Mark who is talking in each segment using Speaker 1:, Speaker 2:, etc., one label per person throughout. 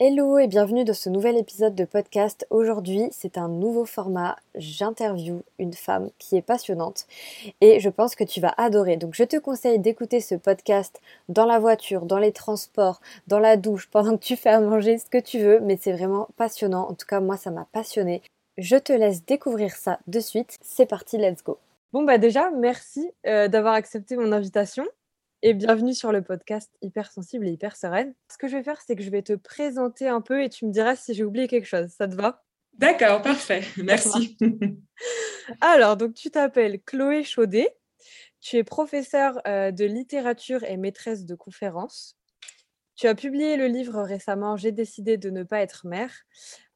Speaker 1: Hello et bienvenue dans ce nouvel épisode de podcast. Aujourd'hui, c'est un nouveau format. J'interview une femme qui est passionnante et je pense que tu vas adorer. Donc, je te conseille d'écouter ce podcast dans la voiture, dans les transports, dans la douche, pendant que tu fais à manger, ce que tu veux. Mais c'est vraiment passionnant. En tout cas, moi, ça m'a passionné. Je te laisse découvrir ça de suite. C'est parti, let's go. Bon, bah déjà, merci euh, d'avoir accepté mon invitation et bienvenue sur le podcast Hyper Sensible et Hyper Sereine. Ce que je vais faire, c'est que je vais te présenter un peu et tu me diras si j'ai oublié quelque chose. Ça te va?
Speaker 2: D'accord, parfait. Merci.
Speaker 1: Alors, donc tu t'appelles Chloé Chaudet. Tu es professeure euh, de littérature et maîtresse de conférences. Tu as publié le livre récemment J'ai décidé de ne pas être mère,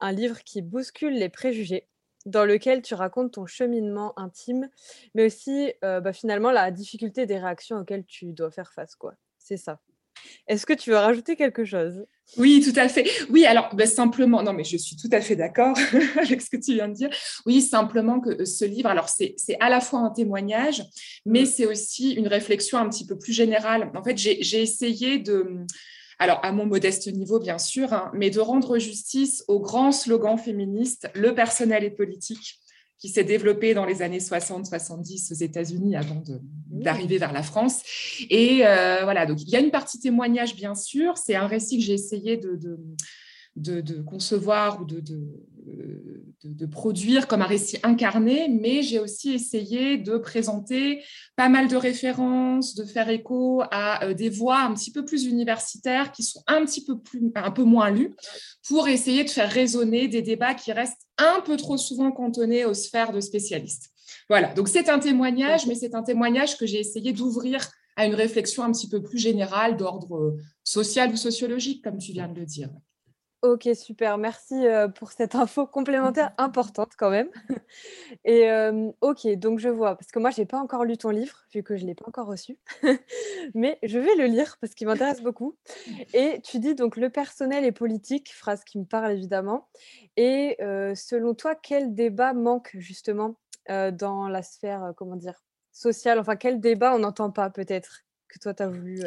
Speaker 1: un livre qui bouscule les préjugés dans lequel tu racontes ton cheminement intime, mais aussi euh, bah, finalement la difficulté des réactions auxquelles tu dois faire face. quoi. C'est ça. Est-ce que tu veux rajouter quelque chose?
Speaker 2: Oui, tout à fait. Oui, alors bah, simplement, non, mais je suis tout à fait d'accord avec ce que tu viens de dire. Oui, simplement que euh, ce livre, alors c'est à la fois un témoignage, mais mmh. c'est aussi une réflexion un petit peu plus générale. En fait, j'ai essayé de alors à mon modeste niveau bien sûr, hein, mais de rendre justice au grand slogan féministe « le personnel est politique » qui s'est développé dans les années 60-70 aux États-Unis avant mmh. d'arriver vers la France. Et euh, voilà, donc il y a une partie témoignage, bien sûr. C'est un récit que j'ai essayé de, de, concevoir ou de, de, produire comme un récit incarné, mais j'ai aussi essayé de présenter pas mal de références, de faire écho à euh, des voix un petit peu plus universitaires qui sont un petit peu, plus, un peu moins lues, pour essayer de faire résonner des débats qui restent un peu trop souvent cantonnés aux sphères de spécialistes. Voilà, donc c'est un témoignage, mais c'est un témoignage que j'ai essayé d'ouvrir à une réflexion un petit peu plus générale d'ordre social ou sociologique, comme tu viens de le dire.
Speaker 1: Ok, super. Merci pour cette info complémentaire importante quand même. Et ok, donc je vois, parce que moi, je n'ai pas encore lu ton livre, vu que je ne l'ai pas encore reçu. Mais je vais le lire parce qu'il m'intéresse beaucoup. Et tu dis donc le personnel est politique, phrase qui me parle évidemment. Et selon toi, quel débat manque justement dans la sphère, comment dire, sociale? Enfin, quel débat on n'entend pas peut-être que toi, tu as voulu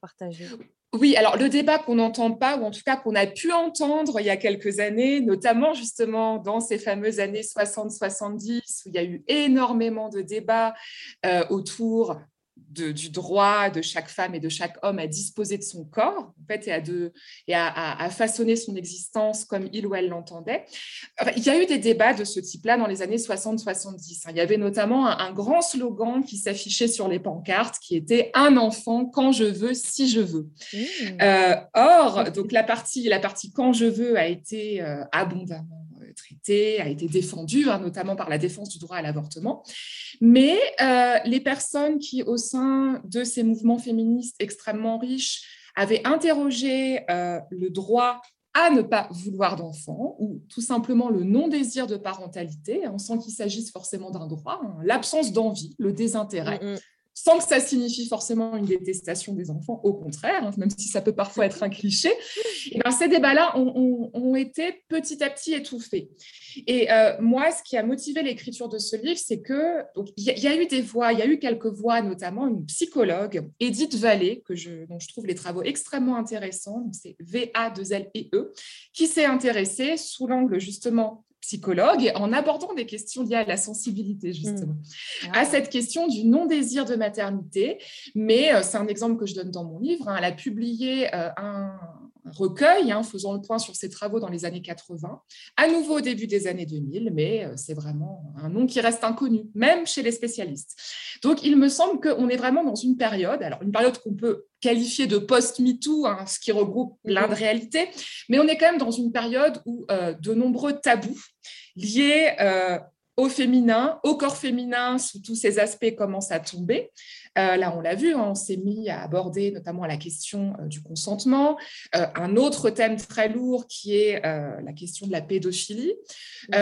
Speaker 1: partager?
Speaker 2: Oui, alors le débat qu'on n'entend pas, ou en tout cas qu'on a pu entendre il y a quelques années, notamment justement dans ces fameuses années 60-70, où il y a eu énormément de débats euh, autour du droit de chaque femme et de chaque homme à disposer de son corps en fait, et, à, de, et à, façonner son existence comme il ou elle l'entendait. il y a eu des débats de ce type-là dans les années 60-70. Hein. Il y avait notamment un, grand slogan qui s'affichait sur les pancartes qui était Un enfant quand je veux, si je veux. Mmh. Euh, or, donc la partie, la partie quand je veux a été euh, abondamment traité, a été défendu, hein, notamment par la défense du droit à l'avortement. Mais euh, les personnes qui, au sein de ces mouvements féministes extrêmement riches, avaient interrogé euh, le droit à ne pas vouloir d'enfants ou tout simplement le non-désir de parentalité, hein, sans qu'il s'agisse forcément d'un droit, hein, l'absence d'envie, le désintérêt. Mm, mm sans que ça signifie forcément une détestation des enfants, au contraire, hein, même si ça peut parfois être un cliché, et ben, ces débats-là ont, été petit à petit étouffés. Et euh, moi, ce qui a motivé l'écriture de ce livre, c'est que il y, a eu des voix, il y a eu quelques voix, notamment une psychologue, Edith Vallée, que je, dont je trouve les travaux extrêmement intéressants, c'est V-A-2-L-E-E, qui s'est intéressée sous l'angle justement psychologue en abordant des questions liées à la sensibilité, justement, mmh. à cette question du non-désir de maternité. Mais euh, c'est un exemple que je donne dans mon livre. Hein. Elle a publié euh, un, recueil hein, faisant le point sur ses travaux dans les années 80, à nouveau au début des années 2000, mais euh, c'est vraiment un nom qui reste inconnu, même chez les spécialistes. Donc, il me semble qu'on est vraiment dans une période, alors une période qu'on peut qualifier de post-MeToo, hein, ce qui regroupe plein de réalités, mais on est quand même dans une période où euh, de nombreux tabous liés euh, au féminin, au corps féminin, sous tous ces aspects commencent à tomber. Euh, là, on l'a vu, hein, on s'est mis à aborder notamment la question euh, du consentement. Euh, un autre thème très lourd qui est la question de la pédophilie.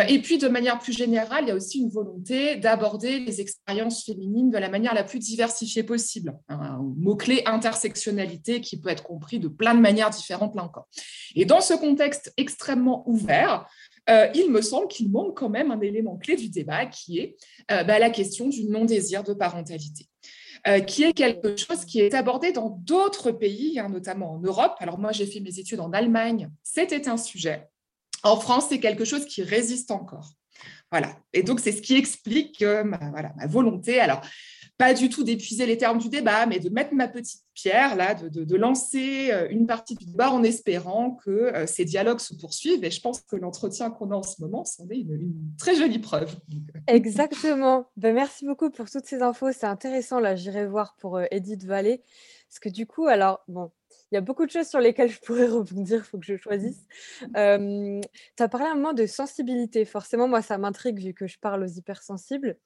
Speaker 2: et puis, de manière plus générale, il y a aussi une volonté d'aborder les expériences féminines de la manière la plus diversifiée possible. Un mot-clé intersectionnalité qui peut être compris de plein de manières différentes là encore. Et dans ce contexte extrêmement ouvert, il me semble qu'il manque quand même un élément clé du débat qui est bah, la question du non-désir de parentalité. euh, qui est quelque chose qui est abordé dans d'autres pays, hein, notamment en Europe. Alors moi, j'ai fait mes études en Allemagne, c'était un sujet. En France, c'est quelque chose qui résiste encore. Voilà. Et donc, c'est ce qui explique ma, ma volonté. Alors, pas du tout d'épuiser les termes du débat, mais de mettre ma petite pierre, là, de, lancer euh, une partie du débat en espérant que euh, ces dialogues se poursuivent. Et je pense que l'entretien qu'on a en ce moment, c'en est une, très jolie preuve.
Speaker 1: Exactement. Ben, merci beaucoup pour toutes ces infos. C'est intéressant. Là, j'irai voir pour euh, Edith Vallée. Parce que du coup, alors, bon, il y a beaucoup de choses sur lesquelles je pourrais rebondir, il faut que je choisisse. tu as parlé un moment de sensibilité. Forcément, moi, ça m'intrigue vu que je parle aux hypersensibles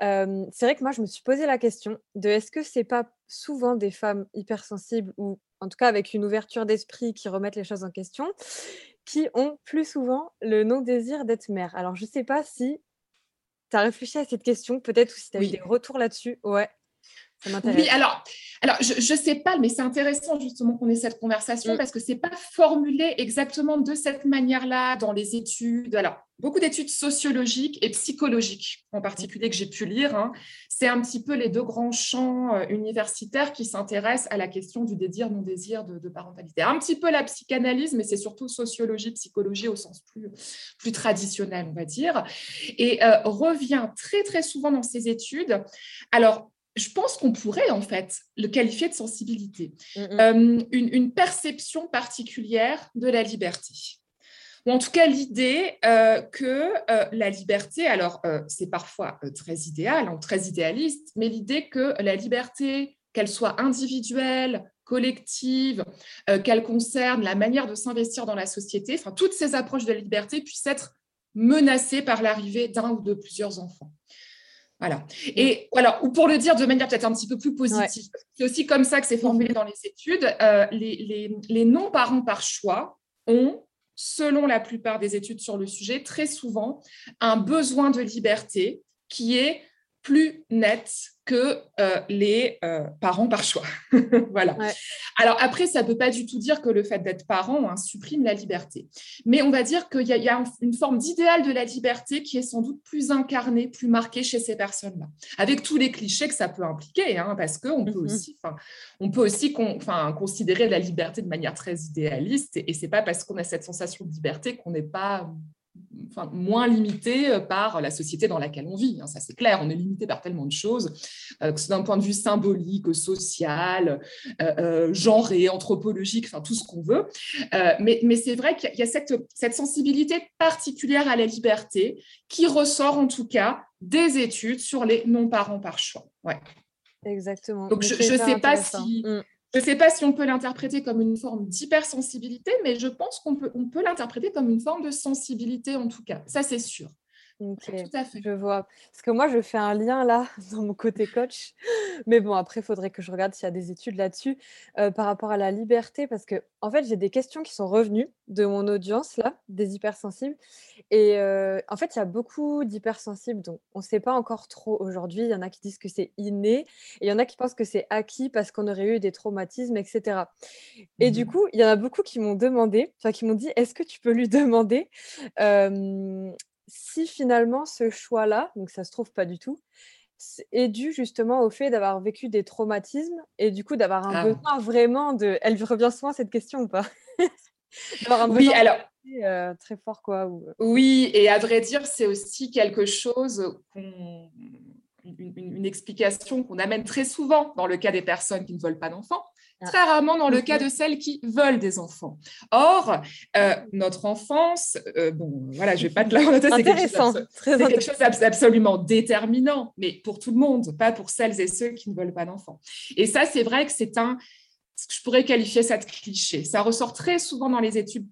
Speaker 1: c'est vrai que moi, je me suis posé la question de est-ce que c'est pas souvent des femmes hypersensibles ou en tout cas avec une ouverture d'esprit qui remettent les choses en question, qui ont plus souvent le non-désir d'être mère. Alors, je ne sais pas si tu as réfléchi à cette question, peut-être, ou si tu as eu des retours là-dessus. Ouais.
Speaker 2: Oui, alors, alors je ne sais pas, mais c'est intéressant justement qu'on ait cette conversation mm. parce que ce n'est pas formulé exactement de cette manière-là dans les études. Alors, beaucoup d'études sociologiques et psychologiques en particulier que j'ai pu lire. Hein. c'est un petit peu les deux grands champs euh, universitaires qui s'intéressent à la question du désir, non-désir de, parentalité. Un petit peu la psychanalyse, mais c'est surtout sociologie, psychologie au sens plus, plus traditionnel, on va dire. Et euh, revient très, très souvent dans ces études. Alors, je pense qu'on pourrait en fait le qualifier de sensibilité, mm, mm. Euh, une, perception particulière de la liberté. Ou en tout cas l'idée euh, que euh, la liberté, alors c'est parfois très idéal, hein, très idéaliste, mais l'idée que la liberté, qu'elle soit individuelle, collective, qu'elle concerne la manière de s'investir dans la société, enfin toutes ces approches de la liberté puissent être menacées par l'arrivée d'un ou de plusieurs enfants. Voilà. Et voilà, ou pour le dire de manière peut-être un petit peu plus positive, c'est aussi comme ça que c'est formulé dans les études. Euh, les, non-parents par choix ont, selon la plupart des études sur le sujet, très souvent un besoin de liberté qui est plus net que euh, les euh, parents par choix. voilà. Alors après, ça ne peut pas du tout dire que le fait d'être parent hein, supprime la liberté. Mais on va dire qu'il y, a une forme d'idéal de la liberté qui est sans doute plus incarnée, plus marquée chez ces personnes-là. Avec tous les clichés que ça peut impliquer, hein, parce qu'on peut, mm-hmm. aussi, on peut aussi considérer la liberté de manière très idéaliste. Et, et ce n'est pas parce qu'on a cette sensation de liberté qu'on n'est pas enfin, moins limité euh, par la société dans laquelle on vit. Hein, ça, c'est clair, on est limité par tellement de choses, euh, que ce d'un point de vue symbolique, social, euh, genré, anthropologique, enfin, tout ce qu'on veut. mais, mais c'est vrai qu'il y a cette, cette sensibilité particulière à la liberté qui ressort en tout cas des études sur les non-parents par choix. Ouais.
Speaker 1: Exactement.
Speaker 2: Donc, je ne sais pas si... Mm. Je ne sais pas si on peut l'interpréter comme une forme d'hypersensibilité, mais je pense qu'on peut, on peut l'interpréter comme une forme de sensibilité en tout cas. Ça, c'est sûr.
Speaker 1: Tout à fait. Je vois. Parce que moi, je fais un lien là dans mon côté coach. Mais bon, après, il faudrait que je regarde s'il y a des études là-dessus euh, par rapport à la liberté. Parce que, en fait, j'ai des questions qui sont revenues de mon audience là, des hypersensibles. Et euh, en fait, il y a beaucoup d'hypersensibles dont on ne sait pas encore trop aujourd'hui. Il y en a qui disent que c'est inné. Et il y en a qui pensent que c'est acquis parce qu'on aurait eu des traumatismes, etc. Et du mmh coup, il y en a beaucoup qui m'ont demandé, enfin, qui m'ont dit est-ce que tu peux lui demander si finalement ce choix-là, donc ça se trouve pas du tout, est dû justement au fait d'avoir vécu des traumatismes et du coup d'avoir un ah. besoin vraiment de. Elle revient souvent cette question ou pas?
Speaker 2: Un oui, alors.
Speaker 1: Euh, très fort quoi.
Speaker 2: Euh. Oui, et à vrai dire, c'est aussi quelque chose qu'on. une, explication qu'on amène très souvent dans le cas des personnes qui ne veulent pas d'enfants. Très rarement dans le cas de celles qui veulent des enfants. Or, euh, notre enfance, euh, bon, voilà, je vais pas te la
Speaker 1: c'est quelque,
Speaker 2: chose, absolument déterminant, mais pour tout le monde, pas pour celles et ceux qui ne veulent pas d'enfants. Et ça, c'est vrai que c'est un, je pourrais qualifier ça de cliché. Ça ressort très souvent dans les études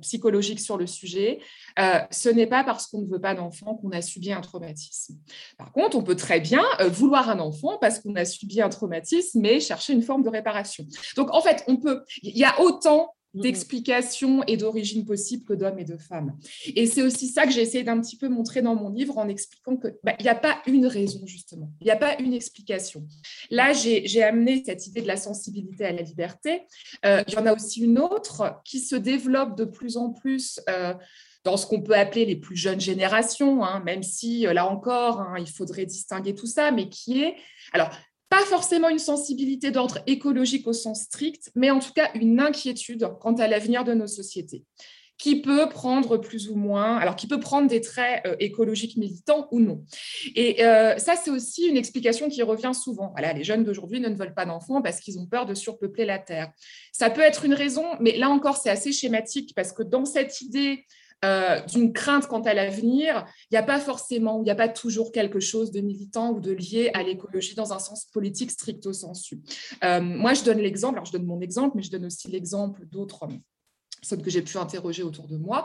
Speaker 2: psychologiques sur le sujet. Euh, ce n'est pas parce qu'on ne veut pas d'enfant qu'on a subi un traumatisme. Par contre, on peut très bien euh, vouloir un enfant parce qu'on a subi un traumatisme, mais chercher une forme de réparation. Donc, en fait, on peut. Il y a autant d'explications et d'origines possibles que d'hommes et de femmes. Et c'est aussi ça que j'ai essayé d'un petit peu montrer dans mon livre en expliquant qu'il bah, n'y a pas une raison, justement. Il n'y a pas une explication. Là, j'ai amené cette idée de la sensibilité à la liberté. Euh, il y en a aussi une autre qui se développe de plus en plus. Euh, dans ce qu'on peut appeler les plus jeunes générations, hein, même si, euh, là encore, hein, il faudrait distinguer tout ça, mais qui est... Alors, pas forcément une sensibilité d'ordre écologique au sens strict, mais en tout cas une inquiétude quant à l'avenir de nos sociétés qui peut prendre plus ou moins, alors qui peut prendre des traits euh, écologiques militants ou non. Et euh, ça, c'est aussi une explication qui revient souvent. Voilà, les jeunes d'aujourd'hui ne veulent pas d'enfants parce qu'ils ont peur de surpeupler la Terre. Ça peut être une raison, mais là encore, c'est assez schématique parce que dans cette idée euh, d'une crainte quant à l'avenir, il n'y a pas forcément, il n'y a pas toujours quelque chose de militant ou de lié à l'écologie dans un sens politique stricto sensu. moi, je donne l'exemple, alors je donne mon exemple, mais je donne aussi l'exemple d'autres personnes que j'ai pu interroger autour de moi,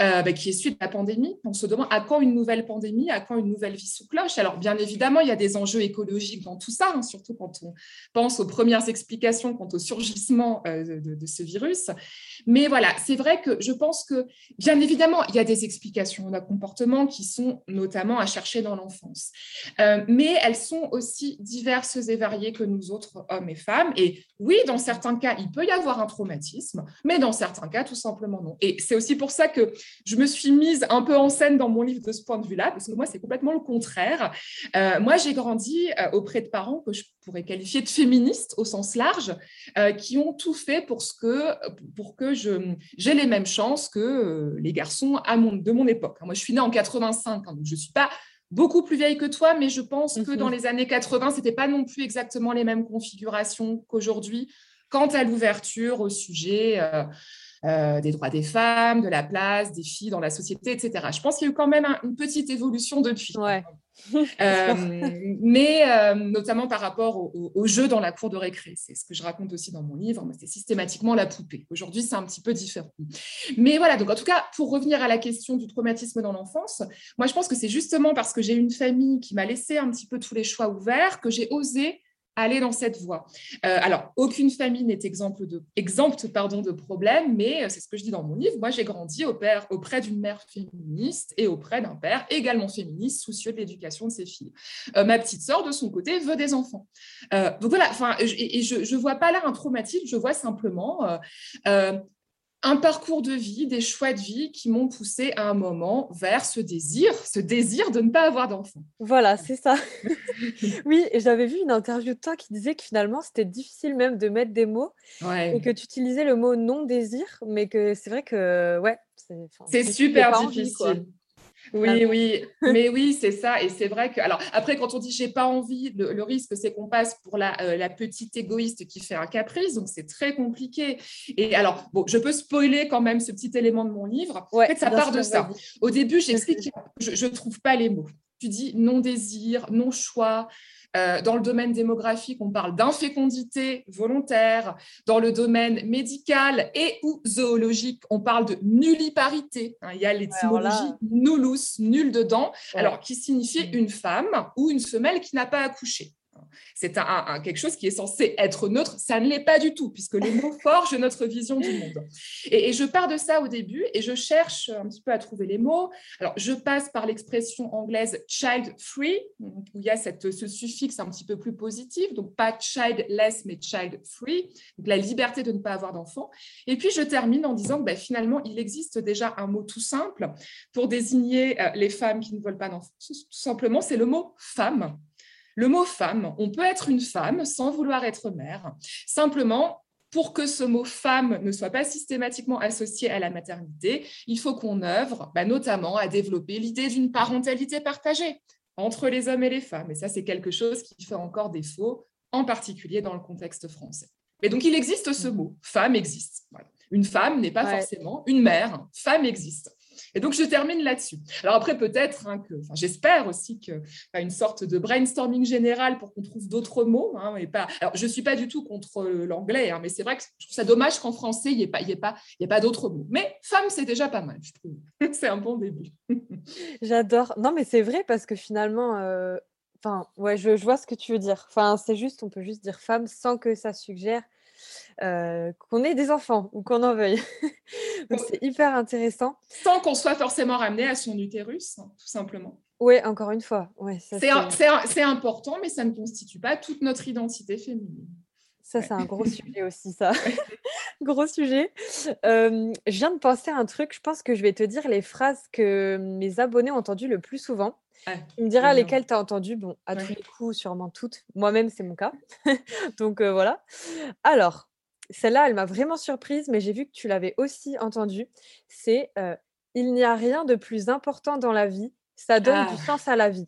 Speaker 2: euh, bah, qui est suite à la pandémie. On se demande à quand une nouvelle pandémie, à quand une nouvelle vie sous cloche? Alors, bien évidemment, il y a des enjeux écologiques dans tout ça, hein, surtout quand on pense aux premières explications quant au surgissement euh, de, ce virus. Mais voilà, c'est vrai que je pense que, bien évidemment, il y a des explications de comportement qui sont notamment à chercher dans l'enfance. Euh, mais elles sont aussi diverses et variées que nous autres, hommes et femmes. Et oui, dans certains cas, il peut y avoir un traumatisme, mais dans certains cas, tout simplement non. Et c'est aussi pour ça que je me suis mise un peu en scène dans mon livre de ce point de vue-là, parce que moi, c'est complètement le contraire. Euh, moi, j'ai grandi euh, auprès de parents que je pourrais qualifier de féministes au sens large, qui ont tout fait pour, ce que, pour que j'ai les mêmes chances que euh, les garçons à mon, de mon époque. Moi, je suis née en 85, hein, donc je ne suis pas beaucoup plus vieille que toi, mais je pense que dans mhm. les années 80, ce n'était pas non plus exactement les mêmes configurations qu'aujourd'hui quant à l'ouverture au sujet euh, euh, des droits des femmes, de la place des filles dans la société, etc. Je pense qu'il y a eu quand même une petite évolution depuis.
Speaker 1: Ouais.
Speaker 2: Euh, mais euh, notamment par rapport au, jeu dans la cour de récré. C'est ce que je raconte aussi dans mon livre. C'est systématiquement la poupée. Aujourd'hui, c'est un petit peu différent. Mais voilà, donc en tout cas, pour revenir à la question du traumatisme dans l'enfance, moi, je pense que c'est justement parce que j'ai une famille qui m'a laissé un petit peu tous les choix ouverts que j'ai osé aller dans cette voie. Euh, alors, aucune famille n'est exempte de, exempte, pardon, de problèmes, mais euh, c'est ce que je dis dans mon livre. Moi, j'ai grandi auprès d'une mère féministe et auprès d'un père également féministe, soucieux de l'éducation de ses filles. Euh, ma petite sœur, de son côté, veut des enfants. donc voilà, et, je ne vois pas là un traumatisme, je vois simplement un parcours de vie, des choix de vie qui m'ont poussé à un moment vers ce désir, ce désir de ne pas avoir d'enfant.
Speaker 1: Voilà, c'est ça. oui, et j'avais vu une interview de toi qui disait que finalement, c'était difficile même de mettre des mots et que tu utilisais le mot non-désir, mais que c'est vrai que, ouais,
Speaker 2: c'est super difficile. Oui, oui, mais oui, c'est ça. Et c'est vrai que, alors après, quand on dit j'ai pas envie, le, risque, c'est qu'on passe pour la, euh, la, petite égoïste qui fait un caprice, donc c'est très compliqué. Et alors, bon, je peux spoiler quand même ce petit élément de mon livre. en fait, ça part de ça. Au début, j'explique, je ne trouve pas les mots. Tu dis non-désir, non-choix, euh, dans le domaine démographique, on parle d'infécondité volontaire. Dans le domaine médical et ou zoologique, on parle de nulliparité. Hein, il y a l'étymologie nullus, nul dedans, alors qui signifie mm. une femme ou une femelle qui n'a pas accouché. C'est un, quelque chose qui est censé être neutre, ça ne l'est pas du tout, puisque les mots forgent notre vision du monde. Et, je pars de ça au début et je cherche un petit peu à trouver les mots. Alors, je passe par l'expression anglaise child free, où il y a cette, ce suffixe un petit peu plus positif, donc pas childless, mais child free, donc la liberté de ne pas avoir d'enfant. Et puis, je termine en disant que ben, finalement, il existe déjà un mot tout simple pour désigner euh, les femmes qui ne veulent pas d'enfants. Tout simplement, c'est le mot femme. Le mot femme, on peut être une femme sans vouloir être mère. Simplement, pour que ce mot femme ne soit pas systématiquement associé à la maternité, il faut qu'on œuvre bah, notamment à développer l'idée d'une parentalité partagée entre les hommes et les femmes. Et ça, c'est quelque chose qui fait encore défaut, en particulier dans le contexte français. Mais donc, il existe ce mot, femme existe. Une femme n'est pas forcément une mère, femme existe. Et donc, je termine là-dessus. Alors après, peut-être hein, que, j'espère aussi que une sorte de brainstorming général pour qu'on trouve d'autres mots. Hein, alors, je ne suis pas du tout contre l'anglais, hein, mais c'est vrai que je trouve ça dommage qu'en français, il n'y ait pas, pas, pas d'autres mots. Mais femme, c'est déjà pas mal, je trouve. c'est un bon début.
Speaker 1: J'adore. Non, mais c'est vrai parce que finalement, euh, enfin, ouais, je, je, vois ce que tu veux dire. Enfin, c'est juste, on peut juste dire femme sans que ça suggère euh, qu'on ait des enfants ou qu'on en veuille. Donc c'est hyper intéressant.
Speaker 2: Sans qu'on soit forcément ramené à son utérus, hein, tout simplement.
Speaker 1: Oui, encore une fois. Ouais,
Speaker 2: c'est important, mais ça ne constitue pas toute notre identité féminine.
Speaker 1: Ça, c'est un gros sujet aussi, ça. gros sujet. Euh, je viens de penser à un truc. Je pense que je vais te dire les phrases que mes abonnés ont entendues le plus souvent. tu me diras lesquelles tu as entendues. Bon, à tous les coups, sûrement toutes. Moi-même, c'est mon cas. Donc voilà. Alors, celle-là, elle m'a vraiment surprise, mais j'ai vu que tu l'avais aussi entendue. C'est Il n'y a rien de plus important dans la vie, ça donne du ah. sens à la vie.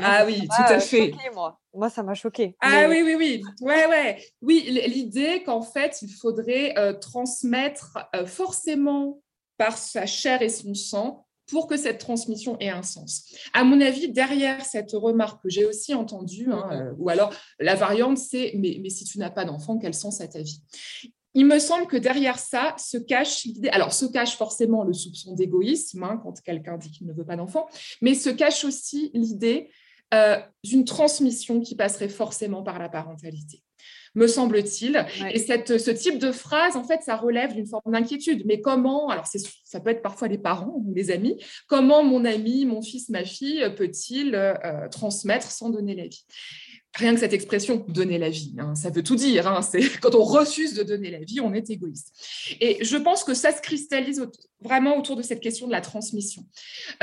Speaker 2: ah oui, tout à fait.
Speaker 1: moi. moi, ça m'a choqué.
Speaker 2: Ah oui, oui, oui. Ouais, ouais. Oui, l'idée qu'en fait, il faudrait transmettre forcément par sa chair et son sang pour que cette transmission ait un sens. À mon avis, derrière cette remarque que j'ai aussi entendue, hein, euh, ou alors la variante, c'est mais, mais si tu n'as pas d'enfant, quel sens a ta vie? Il me semble que derrière ça se cache l'idée, alors se cache forcément le soupçon d'égoïsme hein, quand quelqu'un dit qu'il ne veut pas d'enfant, mais se cache aussi l'idée euh, d'une transmission qui passerait forcément par la parentalité me semble-t-il. Et cette, ce type de phrase, en fait, ça relève d'une forme d'inquiétude. Mais comment, alors ça peut être parfois les parents ou les amis, comment mon ami, mon fils, ma fille peut-il euh, transmettre sans donner la vie? Rien que cette expression donner la vie, hein, ça veut tout dire. Hein, c'est quand on refuse de donner la vie, on est égoïste. Et je pense que ça se cristallise vraiment autour de cette question de la transmission.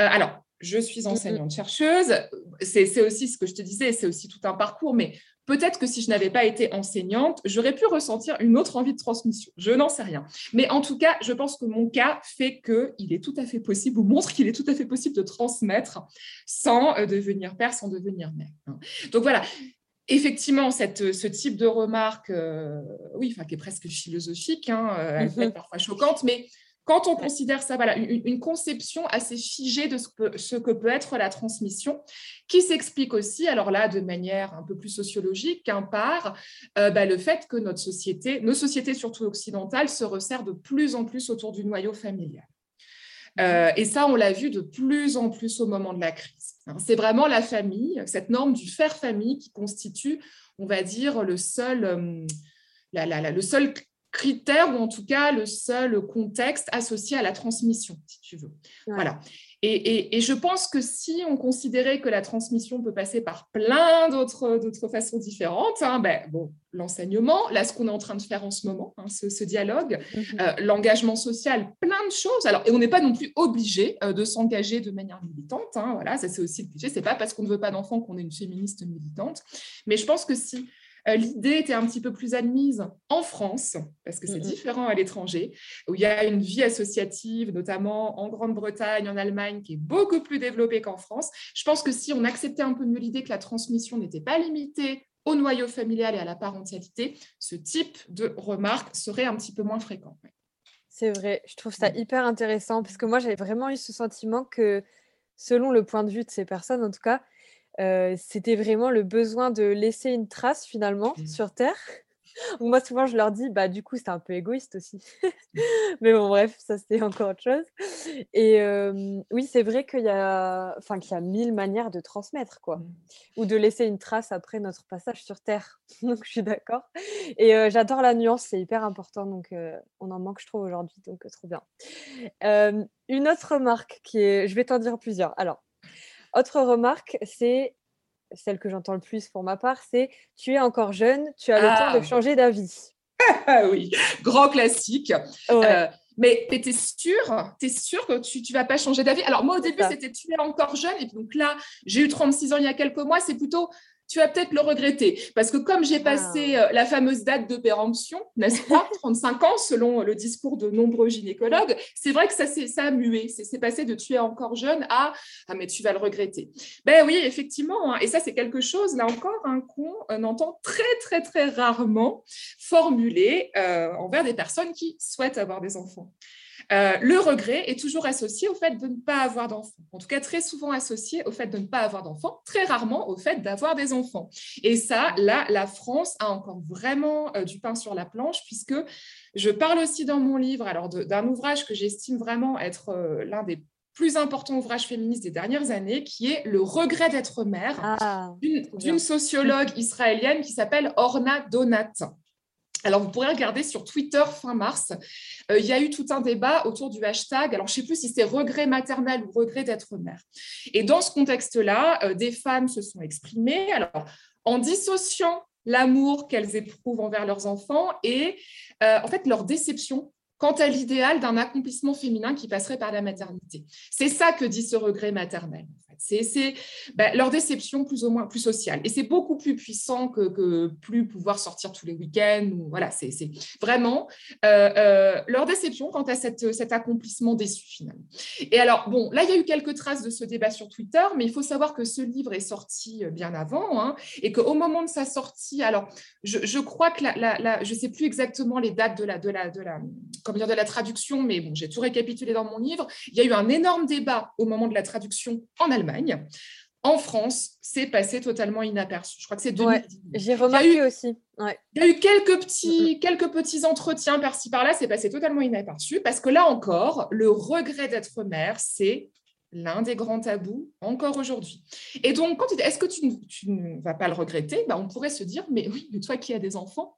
Speaker 2: Euh, alors, je suis enseignante chercheuse, c'est aussi ce que je te disais, c'est aussi tout un parcours, mais Peut-être que si je n'avais pas été enseignante, j'aurais pu ressentir une autre envie de transmission. Je n'en sais rien. Mais en tout cas, je pense que mon cas fait qu'il est tout à fait possible, ou montre qu'il est tout à fait possible de transmettre sans euh, devenir père, sans devenir mère. Hein. Donc voilà, effectivement, cette, ce type de remarque, euh, oui, enfin, qui est presque philosophique, hein, euh, elle peut être parfois choquante, mais quand on considère ça, voilà, une, conception assez figée de ce que, ce que, peut être la transmission, qui s'explique aussi, alors là, de manière un peu plus sociologique, qu'un par euh, bah, le fait que notre société, nos sociétés surtout occidentales, se resserrent de plus en plus autour du noyau familial. Euh, et ça, on l'a vu de plus en plus au moment de la crise. Hein, c'est vraiment la famille, cette norme du faire famille qui constitue, on va dire, le seul, euh, le seul critère ou en tout cas le seul contexte associé à la transmission, si tu veux. Voilà. Et, je pense que si on considérait que la transmission peut passer par plein d'autres, d'autres façons différentes, hein, ben, bon, l'enseignement, là, ce qu'on est en train de faire en ce moment, hein, ce, dialogue, mhm. euh, l'engagement social, plein de choses. Alors, et on n'est pas non plus obligé euh, de s'engager de manière militante. Hein, voilà, ça c'est aussi le cliché. C'est pas parce qu'on ne veut pas d'enfants qu'on est une féministe militante. Mais je pense que si l'idée était un petit peu plus admise en France, parce que c'est différent à l'étranger, où il y a une vie associative, notamment en Grande-Bretagne, en Allemagne, qui est beaucoup plus développée qu'en France. Je pense que si on acceptait un peu mieux l'idée que la transmission n'était pas limitée au noyau familial et à la parentalité, ce type de remarque serait un petit peu moins fréquent.
Speaker 1: C'est vrai, je trouve ça hyper intéressant parce que moi j'avais vraiment eu ce sentiment que selon le point de vue de ces personnes en tout cas, c'était vraiment le besoin de laisser une trace finalement mmh. sur Terre. Moi, souvent, je leur dis, bah, du coup, c'est un peu égoïste aussi. Mmh. Mais bon, bref, ça, c'est encore autre chose. Et oui, c'est vrai qu'il y, a... enfin, qu'il y a mille manières de transmettre, quoi. Mmh. Ou de laisser une trace après notre passage sur Terre. donc, je suis d'accord. Et j'adore la nuance, c'est hyper important. Donc, on en manque, je trouve, aujourd'hui. Donc, trop bien. une autre remarque qui est. Je vais t'en dire plusieurs. Alors, autre remarque, c'est celle que j'entends le plus pour ma part, c'est tu es encore jeune, tu as le temps de ah. changer d'avis.
Speaker 2: oui, grand classique. Euh, mais tu es sûr, es sûr que tu ne vas pas changer d'avis? Alors moi au début c'était tu es encore jeune et donc là j'ai eu 36 ans il y a quelques mois, c'est plutôt tu vas peut-être le regretter. Parce que comme j'ai passé ah. euh, la fameuse date de péremption, n'est-ce pas, 35 ans, selon le discours de nombreux gynécologues, c'est vrai que ça, ça a mué. C'est passé de tu es encore jeune à ah, mais tu vas le regretter. Ben oui, effectivement. Hein. Et ça, c'est quelque chose, là encore, un qu'on euh, entend très, très, très rarement formulé euh, envers des personnes qui souhaitent avoir des enfants. Euh, le regret est toujours associé au fait de ne pas avoir d'enfants. En tout cas, très souvent associé au fait de ne pas avoir d'enfants, très rarement au fait d'avoir des enfants. Et ça, là, la France a encore vraiment euh, du pain sur la planche, puisque je parle aussi dans mon livre alors d'un ouvrage que j'estime vraiment être euh, l'un des plus importants ouvrages féministes des dernières années, qui est Le regret d'être mère, ah, d'une sociologue israélienne qui s'appelle Orna Donat. Alors, vous pourrez regarder sur Twitter fin mars. Euh, il y a eu tout un débat autour du hashtag. Alors, je ne sais plus si c'est regret maternel ou regret d'être mère. Et dans ce contexte-là, euh, des femmes se sont exprimées. En dissociant l'amour qu'elles éprouvent envers leurs enfants et euh, en fait leur déception quant à l'idéal d'un accomplissement féminin qui passerait par la maternité. C'est ça que dit ce regret maternel. C'est bah, leur déception plus ou moins plus sociale. Et c'est beaucoup plus puissant que, plus pouvoir sortir tous les week-ends. Voilà, c'est vraiment euh, euh, leur déception quant à cette, cet accomplissement déçu finalement. Et alors, bon, là, il y a eu quelques traces de ce débat sur Twitter, mais il faut savoir que ce livre est sorti euh, bien avant hein, et qu'au moment de sa sortie, alors, je, crois que je ne sais plus exactement les dates de la, de la, de la, comment dire, de la traduction, mais bon, j'ai tout récapitulé dans mon livre. Il y a eu un énorme débat au moment de la traduction en Allemagne. En France, c'est passé totalement inaperçu. Je crois que c'est 2010.
Speaker 1: J'ai remarqué aussi.
Speaker 2: Il y a eu quelques petits, quelques petits entretiens par-ci par-là, c'est passé totalement inaperçu parce que là encore, le regret d'être mère, c'est l'un des grands tabous encore aujourd'hui. Et donc, quand est-ce que tu, ne vas pas le regretter? Ben, On pourrait se dire mais oui, mais toi qui as des enfants,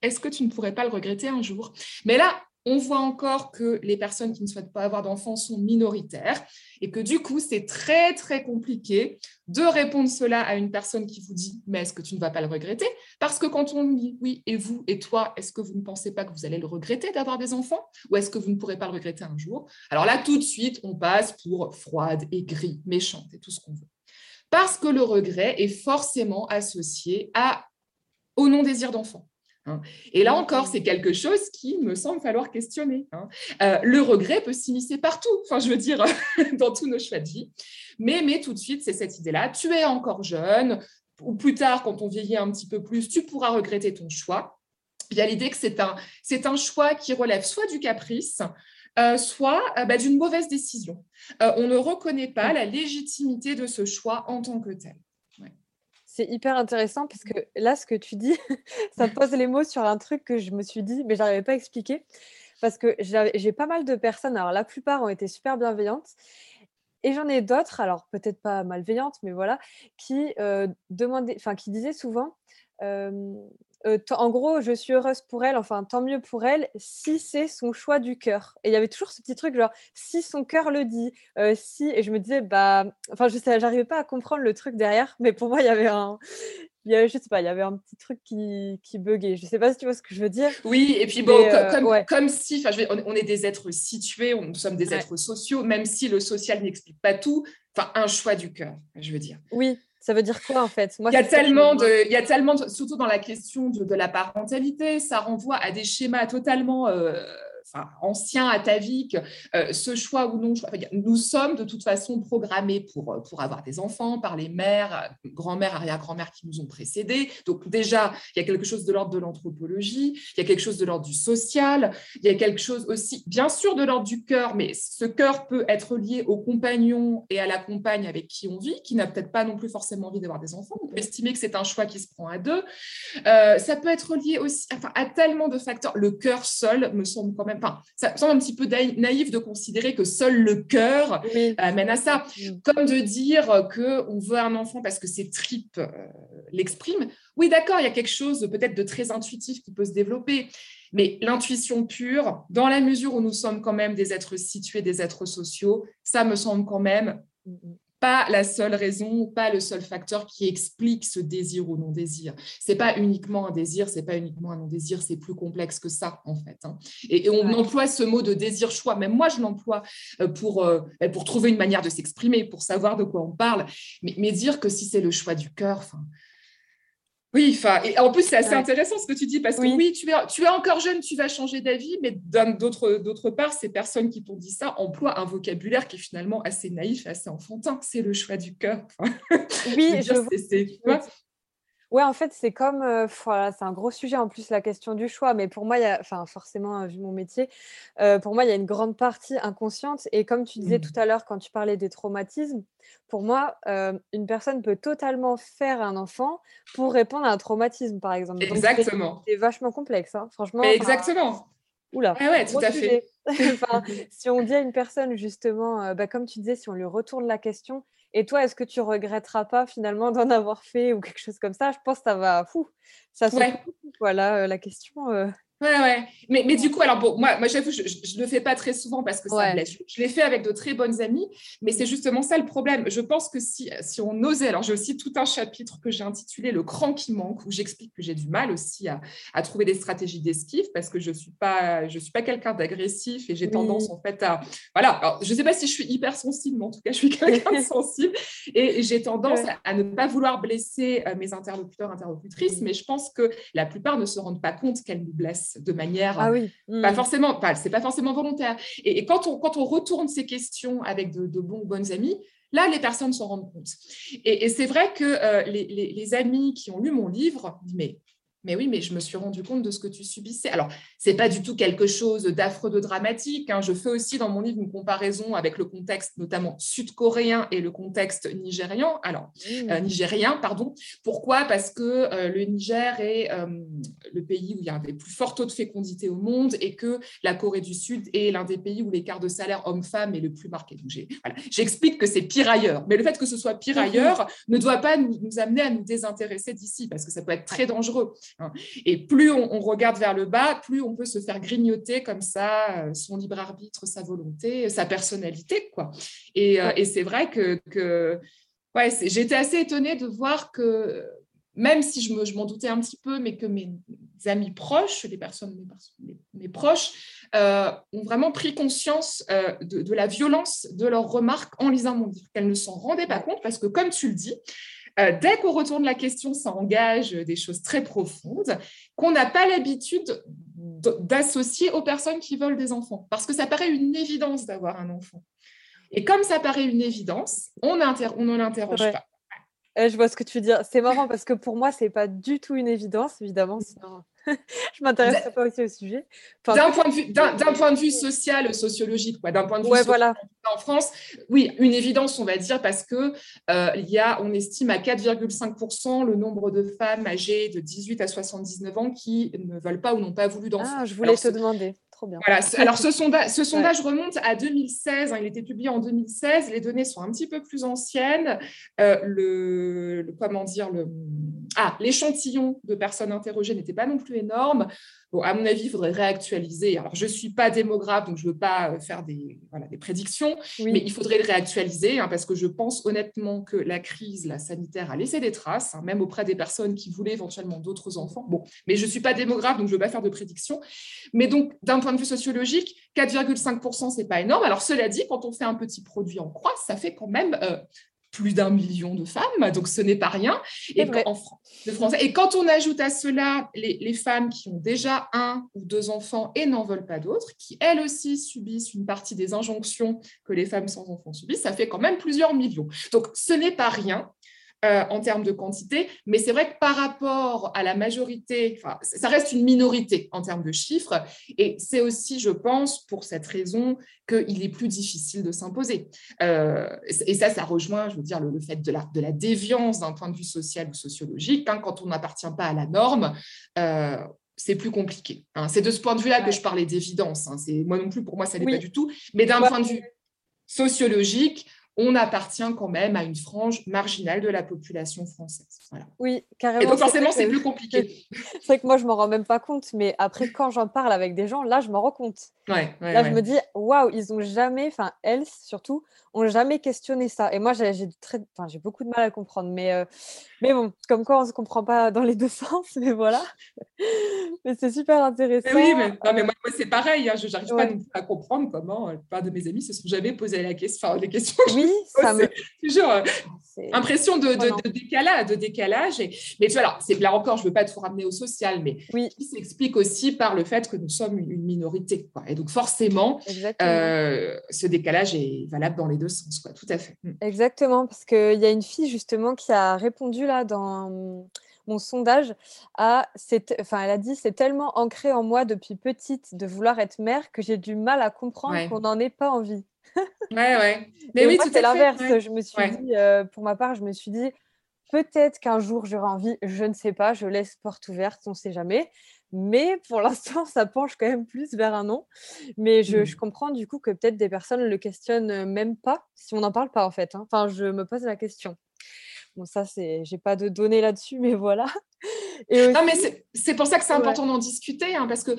Speaker 2: est-ce que tu ne pourrais pas le regretter un jour? Mais là, on voit encore que les personnes qui ne souhaitent pas avoir d'enfants sont minoritaires et que du coup, c'est très, très compliqué de répondre cela à une personne qui vous dit « mais est-ce que tu ne vas pas le regretter ?» Parce que quand on dit « oui, et vous, et toi, est-ce que vous ne pensez pas que vous allez le regretter d'avoir des enfants? Ou est-ce que vous ne pourrez pas le regretter un jour ?» Alors là, tout de suite, on passe pour froide, aigrie, méchante et tout ce qu'on veut. Parce que le regret est forcément associé à, au non-désir d'enfant. Hein. Et là encore, c'est quelque chose qui me semble falloir questionner. Hein. Euh, le regret peut s'immiscer partout, enfin, je veux dire, dans tous nos choix de vie. Mais, mais tout de suite, c'est cette idée-là. Tu es encore jeune, ou plus tard, quand on vieillit un petit peu plus, tu pourras regretter ton choix. Il y a l'idée que c'est un, c'est un choix qui relève soit du caprice, euh, soit euh, bah, d'une mauvaise décision. on ne reconnaît pas la légitimité de ce choix en tant que tel
Speaker 1: c'est hyper intéressant parce que là, ce que tu dis, ça pose les mots sur un truc que je me suis dit, mais je n'arrivais pas à expliquer. Parce que j'ai pas mal de personnes, alors la plupart ont été super bienveillantes. Et j'en ai d'autres, alors peut-être pas malveillantes, mais voilà, qui, euh, demandaient, enfin, qui disaient souvent euh, en gros, je suis heureuse pour elle, enfin, tant mieux pour elle, si c'est son choix du cœur. Et il y avait toujours ce petit truc, genre, si son cœur le dit, euh, si, et je me disais, bah, enfin, je sais, j'arrivais pas à comprendre le truc derrière, mais pour moi, il y avait un, il y avait, je sais pas, il y avait un petit truc qui, qui buguait. Je sais pas si tu vois ce que je veux dire.
Speaker 2: Oui, et puis bon, euh, comme, si, enfin, on, est des êtres situés, on, nous sommes des êtres sociaux, même si le social n'explique pas tout, enfin, un choix du cœur, je veux dire.
Speaker 1: Oui, ça veut dire quoi en fait?
Speaker 2: Il, y a tellement de, il y a tellement, surtout dans la question de, la parentalité, ça renvoie à des schémas totalement euh, ancien, atavique, euh, ce choix ou non, nous sommes de toute façon programmés pour, euh, pour avoir des enfants par les mères, grand-mères, arrière-grand-mères qui nous ont précédés. Donc déjà, il y a quelque chose de l'ordre de l'anthropologie, il y a quelque chose de l'ordre du social, il y a quelque chose aussi, bien sûr, de l'ordre du cœur, mais ce cœur peut être lié au compagnon et à la compagne avec qui on vit, qui n'a peut-être pas non plus forcément envie d'avoir des enfants. Estimer que c'est un choix qui se prend à deux. Euh, ça peut être lié aussi enfin, à tellement de facteurs. Le cœur seul me semble quand même ça semble un petit peu naïf de considérer que seul le cœur amène à ça. Comme de dire qu'on veut un enfant parce que ses tripes euh, l'expriment. Oui, d'accord, il y a quelque chose peut-être de très intuitif qui peut se développer. Mais l'intuition pure, dans la mesure où nous sommes quand même des êtres situés, des êtres sociaux, ça me semble quand même pas la seule raison, pas le seul facteur qui explique ce désir ou non-désir. C'est pas uniquement un désir, c'est pas uniquement un non-désir, c'est plus complexe que ça en fait. Hein. Et, on emploie ce mot de désir-choix. Même moi, je l'emploie euh, pour euh, pour trouver une manière de s'exprimer, pour savoir de quoi on parle. Mais, mais dire que si c'est le choix du cœur, enfin, oui, et en plus, c'est assez intéressant ce que tu dis, parce que oui, tu, es, tu es encore jeune, tu vas changer d'avis, mais d'autre part, ces personnes qui t'ont dit ça emploient un vocabulaire qui est finalement assez naïf, assez enfantin. C'est le choix du cœur.
Speaker 1: oui, je, vois. Ouais, en fait, c'est comme, euh, voilà, c'est un gros sujet en plus la question du choix, mais pour moi, il y a, enfin, forcément, vu mon métier, euh, pour moi, il y a une grande partie inconsciente. Et comme tu disais mmh. tout à l'heure quand tu parlais des traumatismes, pour moi, euh, une personne peut totalement faire un enfant pour répondre à un traumatisme, par exemple.
Speaker 2: Exactement.
Speaker 1: C'est vachement complexe, hein, franchement.
Speaker 2: exactement.
Speaker 1: Oula.
Speaker 2: Ah ouais, tout à fait.
Speaker 1: si on dit à une personne, justement, bah, comme tu disais, si on lui retourne la question, et toi, est-ce que tu regretteras pas finalement d'en avoir fait ou quelque chose comme ça? Je pense que ça va fou. Ça se voilà euh, la question. Euh.
Speaker 2: Ouais, ouais. Mais, mais du coup, alors bon, moi, moi j'avoue, je ne le fais pas très souvent parce que ça blesse. Je, l'ai fait avec de très bonnes amies, mais c'est justement ça le problème. Je pense que si, si on osait, alors j'ai aussi tout un chapitre que j'ai intitulé Le cran qui manque, où j'explique que j'ai du mal aussi à, à trouver des stratégies d'esquive parce que je ne suis pas, je suis pas quelqu'un d'agressif et j'ai tendance en fait à. Voilà, alors, je ne sais pas si je suis hypersensible, mais en tout cas, je suis quelqu'un de sensible et j'ai tendance à, ne pas vouloir blesser euh, mes interlocuteurs, interlocutrices, mais je pense que la plupart ne se rendent pas compte qu'elles nous blessent de manière ah oui. pas mmh. forcément, pas, c'est pas forcément volontaire. Et, quand, on, quand on retourne ces questions avec de, bons bonnes amis, là, les personnes s'en rendent compte. Et, c'est vrai que euh, les, les, amis qui ont lu mon livre, mais mais oui, mais je me suis rendu compte de ce que tu subissais. Alors, c'est pas du tout quelque chose d'affreux, de dramatique. Hein. Je fais aussi dans mon livre une comparaison avec le contexte notamment sud-coréen et le contexte nigérian. Alors, mmh. euh, nigérien, pardon. Pourquoi? Parce que euh, le Niger est euh, le pays où il y a un des plus forts taux de fécondité au monde et que la Corée du Sud est l'un des pays où l'écart de salaire homme-femme est le plus marqué. Donc, j'explique que c'est pire ailleurs. Mais le fait que ce soit pire mmh. ailleurs ne doit pas nous, nous amener à nous désintéresser d'ici parce que ça peut être très dangereux. Hein. Et plus on, regarde vers le bas, plus on peut se faire grignoter comme ça euh, son libre arbitre, sa volonté, sa personnalité. Quoi. Et, euh, c'est vrai que, que ouais, j'étais assez étonnée de voir que même si je, m'en doutais un petit peu, mais que mes amis proches, les personnes, mes, proches, euh, ont vraiment pris conscience de, de, la violence de leurs remarques en lisant mon livre, qu'elles ne s'en rendaient pas compte, parce que comme tu le dis, euh, dès qu'on retourne la question, ça engage des choses très profondes qu'on n'a pas l'habitude d'associer aux personnes qui veulent des enfants, parce que ça paraît une évidence d'avoir un enfant. Et comme ça paraît une évidence, on, on ne l'interroge pas.
Speaker 1: Eh, je vois ce que tu veux dire. C'est marrant parce que pour moi, c'est pas du tout une évidence, évidemment. Sinon, je m'intéresse pas aussi au sujet.
Speaker 2: d'un point, de vue, d'un, point de vue social, sociologique, d'un point de vue
Speaker 1: ouais, voilà.
Speaker 2: en France, oui, une évidence, on va dire, parce que euh, il y a, on estime à 4,5% le nombre de femmes âgées de 18 à 79 ans qui ne veulent pas ou n'ont pas voulu d'enfants.
Speaker 1: Ah, je voulais te demander. Trop bien.
Speaker 2: Voilà. Alors, ce, sondage, ce sondage remonte à 2016. Hein, il était publié en 2016. Les données sont un petit peu plus anciennes. Euh, le, comment dire, le, ah, l'échantillon de personnes interrogées n'était pas non plus énorme. Bon, à mon avis, il faudrait réactualiser. Alors, je ne suis pas démographe, donc je ne veux pas euh, faire des, voilà, des prédictions, mais il faudrait le réactualiser hein, parce que je pense honnêtement que la crise la sanitaire a laissé des traces, hein, même auprès des personnes qui voulaient éventuellement d'autres enfants. Bon, mais je ne suis pas démographe, donc je ne veux pas faire de prédictions. Mais donc, d'un point de vue sociologique, 4,5%, ce n'est pas énorme. Alors, cela dit, quand on fait un petit produit en croix, ça fait quand même euh, plus d'un million de femmes, donc ce n'est pas rien. Et, en, de français. et quand on ajoute à cela les, femmes qui ont déjà un ou deux enfants et n'en veulent pas d'autres, qui elles aussi subissent une partie des injonctions que les femmes sans enfants subissent, ça fait quand même plusieurs millions. Donc ce n'est pas rien. Euh, en termes de quantité, mais c'est vrai que par rapport à la majorité, ça reste une minorité en termes de chiffres, et c'est aussi, je pense, pour cette raison qu'il est plus difficile de s'imposer. Euh, et ça, ça rejoint, je veux dire, le, fait de la, de la déviance d'un point de vue social ou sociologique. Hein, quand on n'appartient pas à la norme, euh, c'est plus compliqué. Hein. C'est de ce point de vue-là que je parlais d'évidence. Hein. Moi non plus, pour moi, ça n'est pas du tout. Mais d'un point de vue sociologique, on appartient quand même à une frange marginale de la population française.
Speaker 1: Oui, carrément.
Speaker 2: Et donc forcément, c'est plus compliqué.
Speaker 1: C'est vrai que moi, je m'en rends même pas compte, mais après, quand j'en parle avec des gens, là, je m'en rends compte. là, je me dis, waouh, ils ont jamais, enfin, elles surtout, ont jamais questionné ça. Et moi, j'ai beaucoup de mal à comprendre. Mais, euh, mais bon, comme quoi, on ne se comprend pas dans les deux sens, mais voilà. mais c'est super intéressant.
Speaker 2: oui, mais, non, mais moi, c'est pareil. Hein, je n'arrive pas à comprendre comment la plupart de mes amis se sont jamais posé la question, les questions.
Speaker 1: Oui, ça me...
Speaker 2: toujours euh, impression de, de, décalage, de décalage. Et... Mais tu vois, alors, là encore, je ne veux pas tout ramener au social, mais oui. qui s'explique aussi par le fait que nous sommes une, minorité. Et donc, forcément, euh, ce décalage est valable dans les deux sens. Quoi. Tout à fait.
Speaker 1: Mm. Exactement, parce qu'il y a une fille justement qui a répondu là dans mon sondage à, enfin, elle a dit c'est tellement ancré en moi depuis petite de vouloir être mère que j'ai du mal à comprendre qu'on n'en ait pas envie.
Speaker 2: ouais, ouais. Mais oui,
Speaker 1: c'est l'inverse. Je me suis dit, euh, pour ma part, je me suis dit peut-être qu'un jour j'aurai envie, je ne sais pas, je laisse porte ouverte, on ne sait jamais. Mais pour l'instant, ça penche quand même plus vers un non. Mais je, mmh. comprends du coup que peut-être des personnes ne le questionnent même pas, si on n'en parle pas en fait. Hein. Enfin, je me pose la question. Bon, ça, c'est, j'ai pas de données là-dessus, mais voilà.
Speaker 2: Non, mais c'est pour ça que c'est important d'en discuter, hein, parce que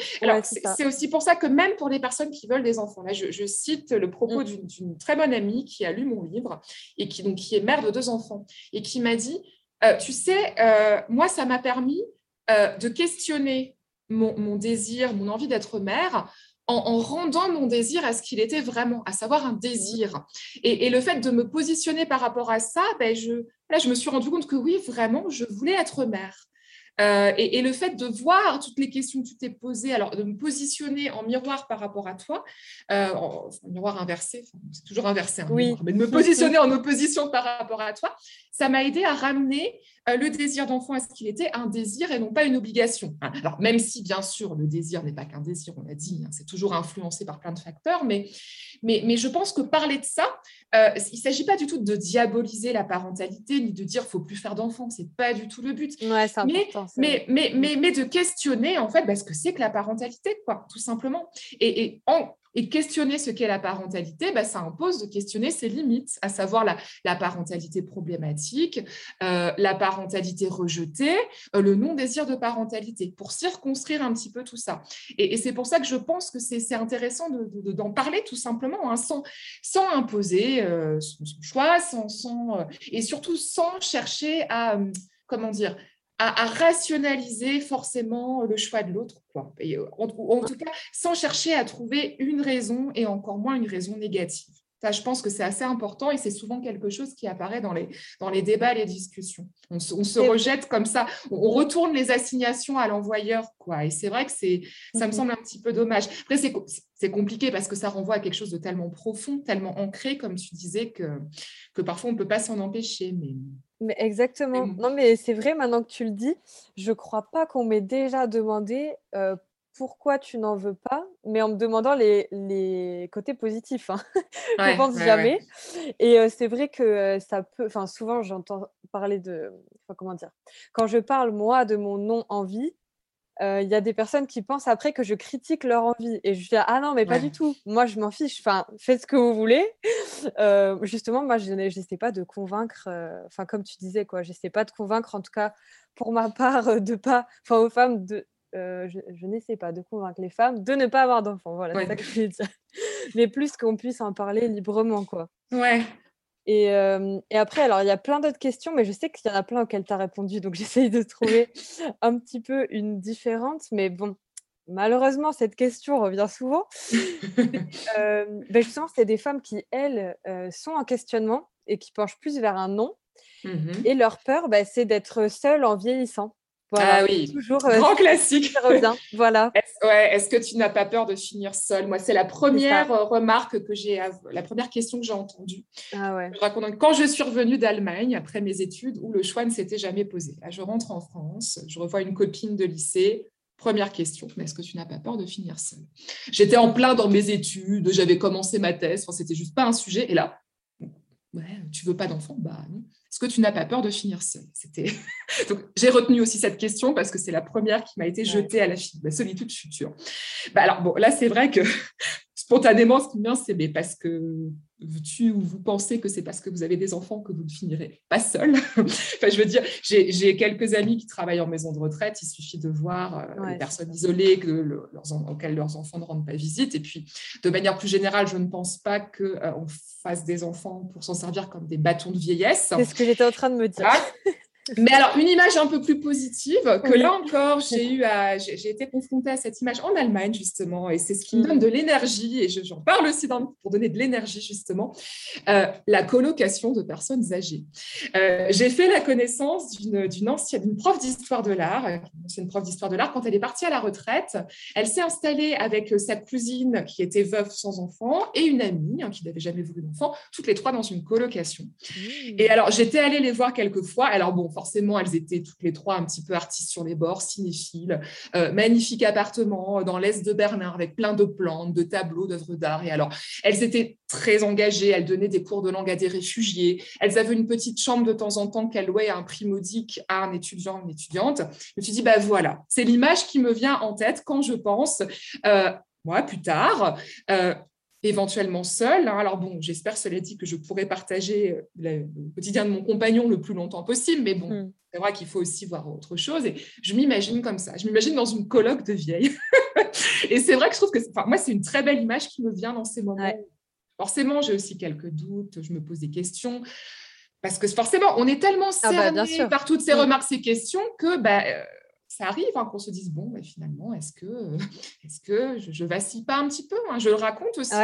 Speaker 2: c'est aussi pour ça que même pour les personnes qui veulent des enfants, là, je, cite le propos mmh. d'une très bonne amie qui a lu mon livre et qui, donc, qui est mère de deux enfants et qui m'a dit, euh, tu sais, euh, moi, ça m'a permis euh, de questionner mon, désir, mon envie d'être mère en, rendant mon désir à ce qu'il était vraiment, à savoir un désir. Et, le fait de me positionner par rapport à ça, ben je, là, je me suis rendu compte que oui, vraiment, je voulais être mère. Euh, et, le fait de voir toutes les questions que tu t'es posées, alors de me positionner en miroir par rapport à toi, euh, en, miroir inversé, c'est toujours inversé, hein, oui. mais de me positionner en opposition par rapport à toi, ça m'a aidé à ramener euh, le désir d'enfant à ce qu'il était un désir et non pas une obligation. Alors, même si, bien sûr, le désir n'est pas qu'un désir, on l'a dit, hein, c'est toujours influencé par plein de facteurs, mais, mais, mais je pense que parler de ça, euh, il ne s'agit pas du tout de diaboliser la parentalité, ni de dire qu'il ne faut plus faire d'enfants, ce n'est pas du tout le but.
Speaker 1: Ouais,
Speaker 2: mais, mais, mais, mais, mais, de questionner, en fait, bah, ce que c'est que la parentalité, quoi, tout simplement. Et, et en, et questionner ce qu'est la parentalité, bah, ça impose de questionner ses limites, à savoir la, parentalité problématique, euh, la parentalité rejetée, euh, le non-désir de parentalité, pour circonscrire un petit peu tout ça. Et, c'est pour ça que je pense que c'est intéressant d'en parler tout simplement, hein, sans, imposer euh, son, choix, sans, sans et surtout sans chercher à, comment dire, à, rationaliser forcément le choix de l'autre, quoi. Euh, en, tout cas, sans chercher à trouver une raison et encore moins une raison négative. Ça, je pense que c'est assez important et c'est souvent quelque chose qui apparaît dans les, dans les débats, les discussions. On se, rejette comme ça, on, retourne les assignations à l'envoyeur, quoi. Et c'est vrai que c'est, ça me mhm. semble un petit peu dommage. Après, c'est, compliqué parce que ça renvoie à quelque chose de tellement profond, tellement ancré, comme tu disais, que, que parfois on ne peut pas s'en empêcher. Mais
Speaker 1: mais exactement. Non, mais c'est vrai, maintenant que tu le dis, je crois pas qu'on m'ait déjà demandé pourquoi tu n'en veux pas, mais en me demandant les, les côtés positifs. Hein. je pense jamais. Et c'est vrai que ça peut. Enfin, souvent, j'entends parler de. Enfin, comment dire Quand je parle, moi, de mon non-envie, euh, il y a des personnes qui pensent après que je critique leur envie. Et je dis, ah non, mais pas du tout. Moi, je m'en fiche. Enfin, faites ce que vous voulez. Justement, moi, je n'essaie pas de convaincre, enfin, comme tu disais, quoi, j'essaie pas de convaincre, en tout cas, pour ma part, de pas, enfin, aux femmes, de, je, n'essaie pas de convaincre les femmes de ne pas avoir d'enfants. Voilà, c'est ça que je voulais dire. Mais plus qu'on puisse en parler librement, quoi.
Speaker 2: Ouais.
Speaker 1: Et, et, après, alors il y a plein d'autres questions, mais je sais qu'il y en a plein auxquelles tu as répondu, donc j'essaye de trouver un petit peu une différente. Mais bon, malheureusement, cette question revient souvent. euh, ben justement, c'est des femmes qui, elles, sont en questionnement et qui penchent plus vers un non. Mmh et leur peur, ben, c'est d'être seule en vieillissant.
Speaker 2: Voilà, ah oui, toujours euh, grand classique.
Speaker 1: Voilà.
Speaker 2: Est-ce, ouais, est-ce que tu n'as pas peur de finir seule? Moi, c'est la première euh, remarque que j'ai, la première question que j'ai entendue.
Speaker 1: Ah ouais.
Speaker 2: quand je suis revenue d'Allemagne après mes études, où le choix ne s'était jamais posé. Là, je rentre en France, je revois une copine de lycée. Première question, mais est-ce que tu n'as pas peur de finir seule? J'étais en plein dans mes études, j'avais commencé ma thèse, enfin, c'était juste pas un sujet. Et là, ouais, tu veux pas d'enfant? Bah non. Est-ce que tu n'as pas peur de finir seul C'était donc j'ai retenu aussi cette question parce que c'est la première qui m'a été jetée à la, la solitude future. Bah alors bon, là c'est vrai que spontanément, ce qui me vient, c'est mais parce que tu ou vous pensez que c'est parce que vous avez des enfants que vous ne finirez pas seul? enfin, je veux dire, j'ai quelques amis qui travaillent en maison de retraite. Il suffit de voir euh, les personnes isolées que leurs, auxquelles leurs enfants ne rendent pas visite. Et puis, de manière plus générale, je ne pense pas qu'on euh, fasse des enfants pour s'en servir comme des bâtons de vieillesse.
Speaker 1: C'est ce que j'étais en train de me dire.
Speaker 2: Mais alors, une image un peu plus positive, que là encore, j'ai eu à, j'ai été confrontée à cette image en Allemagne, justement, et c'est ce qui me donne mm. de l'énergie, et j'en parle aussi dans, pour donner de l'énergie, justement, euh, la colocation de personnes âgées. Euh, j'ai fait la connaissance d'une ancienne, d'une prof d'histoire de l'art, c'est une prof d'histoire de l'art, quand elle est partie à la retraite, elle s'est installée avec sa cousine qui était veuve sans enfant, et une amie hein, qui n'avait jamais voulu d'enfant, toutes les trois dans une colocation. Mm. Et alors, j'étais allée les voir quelques fois, alors bon, forcément, elles étaient toutes les trois un petit peu artistes sur les bords, cinéphiles. Euh, magnifique appartement dans l'est de Berlin avec plein de plantes, de tableaux, d'œuvres d'art. Et alors, elles étaient très engagées. Elles donnaient des cours de langue à des réfugiés. Elles avaient une petite chambre de temps en temps qu'elles louaient à un prix modique à un étudiant, une étudiante. Je me suis dit, bah voilà, c'est l'image qui me vient en tête quand je pense, euh, moi, plus tard, euh, éventuellement seule. Hein. Alors bon, j'espère, cela dit, que je pourrais partager euh, le quotidien de mon compagnon le plus longtemps possible, mais bon, hmm. c'est vrai qu'il faut aussi voir autre chose. Et je m'imagine comme ça. Je m'imagine dans une colloque de vieilles. et c'est vrai que je trouve que, enfin, moi, c'est une très belle image qui me vient dans ces moments. Forcément, j'ai aussi quelques doutes, je me pose des questions. Parce que forcément, on est tellement ah bah, cerné par toutes ces hmm. remarques, ces questions, que bah, euh, ça arrive hein, qu'on se dise bon, finalement, est-ce que, est que je, ne vacille pas un petit peu hein? Je le raconte aussi.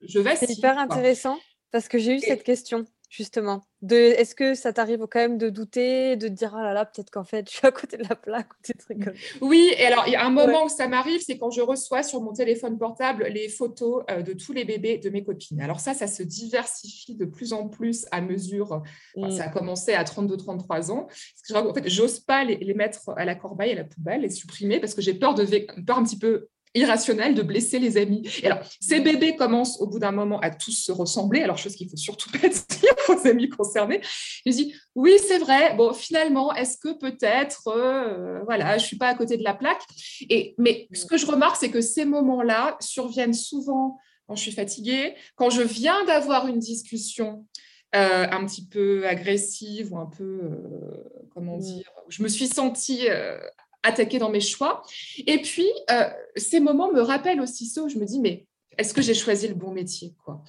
Speaker 2: Je vacille.
Speaker 1: C'est hyper intéressant parce que j'ai eu cette question justement. De, est-ce que ça t'arrive quand même de douter, de te dire ah là là, peut-être qu'en fait je suis à côté de la plaque ou des trucs comme
Speaker 2: ça? Oui, et alors il y a un moment où ça m'arrive, c'est quand je reçois sur mon téléphone portable les photos euh, de tous les bébés de mes copines. Alors ça, ça se diversifie de plus en plus à mesure. Mm. ça a commencé à 32-33 ans. Parce que, en fait, j'ose pas les, les, mettre à la corbeille, à la poubelle, les supprimer parce que j'ai peur de peur un petit peu irrationnel de blesser les amis. Et alors, ces bébés commencent au bout d'un moment à tous se ressembler, alors chose qu'il faut surtout pas dire aux amis concernés. Je dis, oui, c'est vrai, bon, finalement, est-ce que peut-être, euh, voilà, je suis pas à côté de la plaque? Et, Mais ce que je remarque, c'est que ces moments-là surviennent souvent quand je suis fatiguée, quand je viens d'avoir une discussion euh, un petit peu agressive ou un peu, euh, comment mm. dire, je me suis sentie attaquer dans mes choix. Et puis, euh, ces moments me rappellent aussi ça où je me dis, mais est-ce que j'ai choisi le bon métier quoi?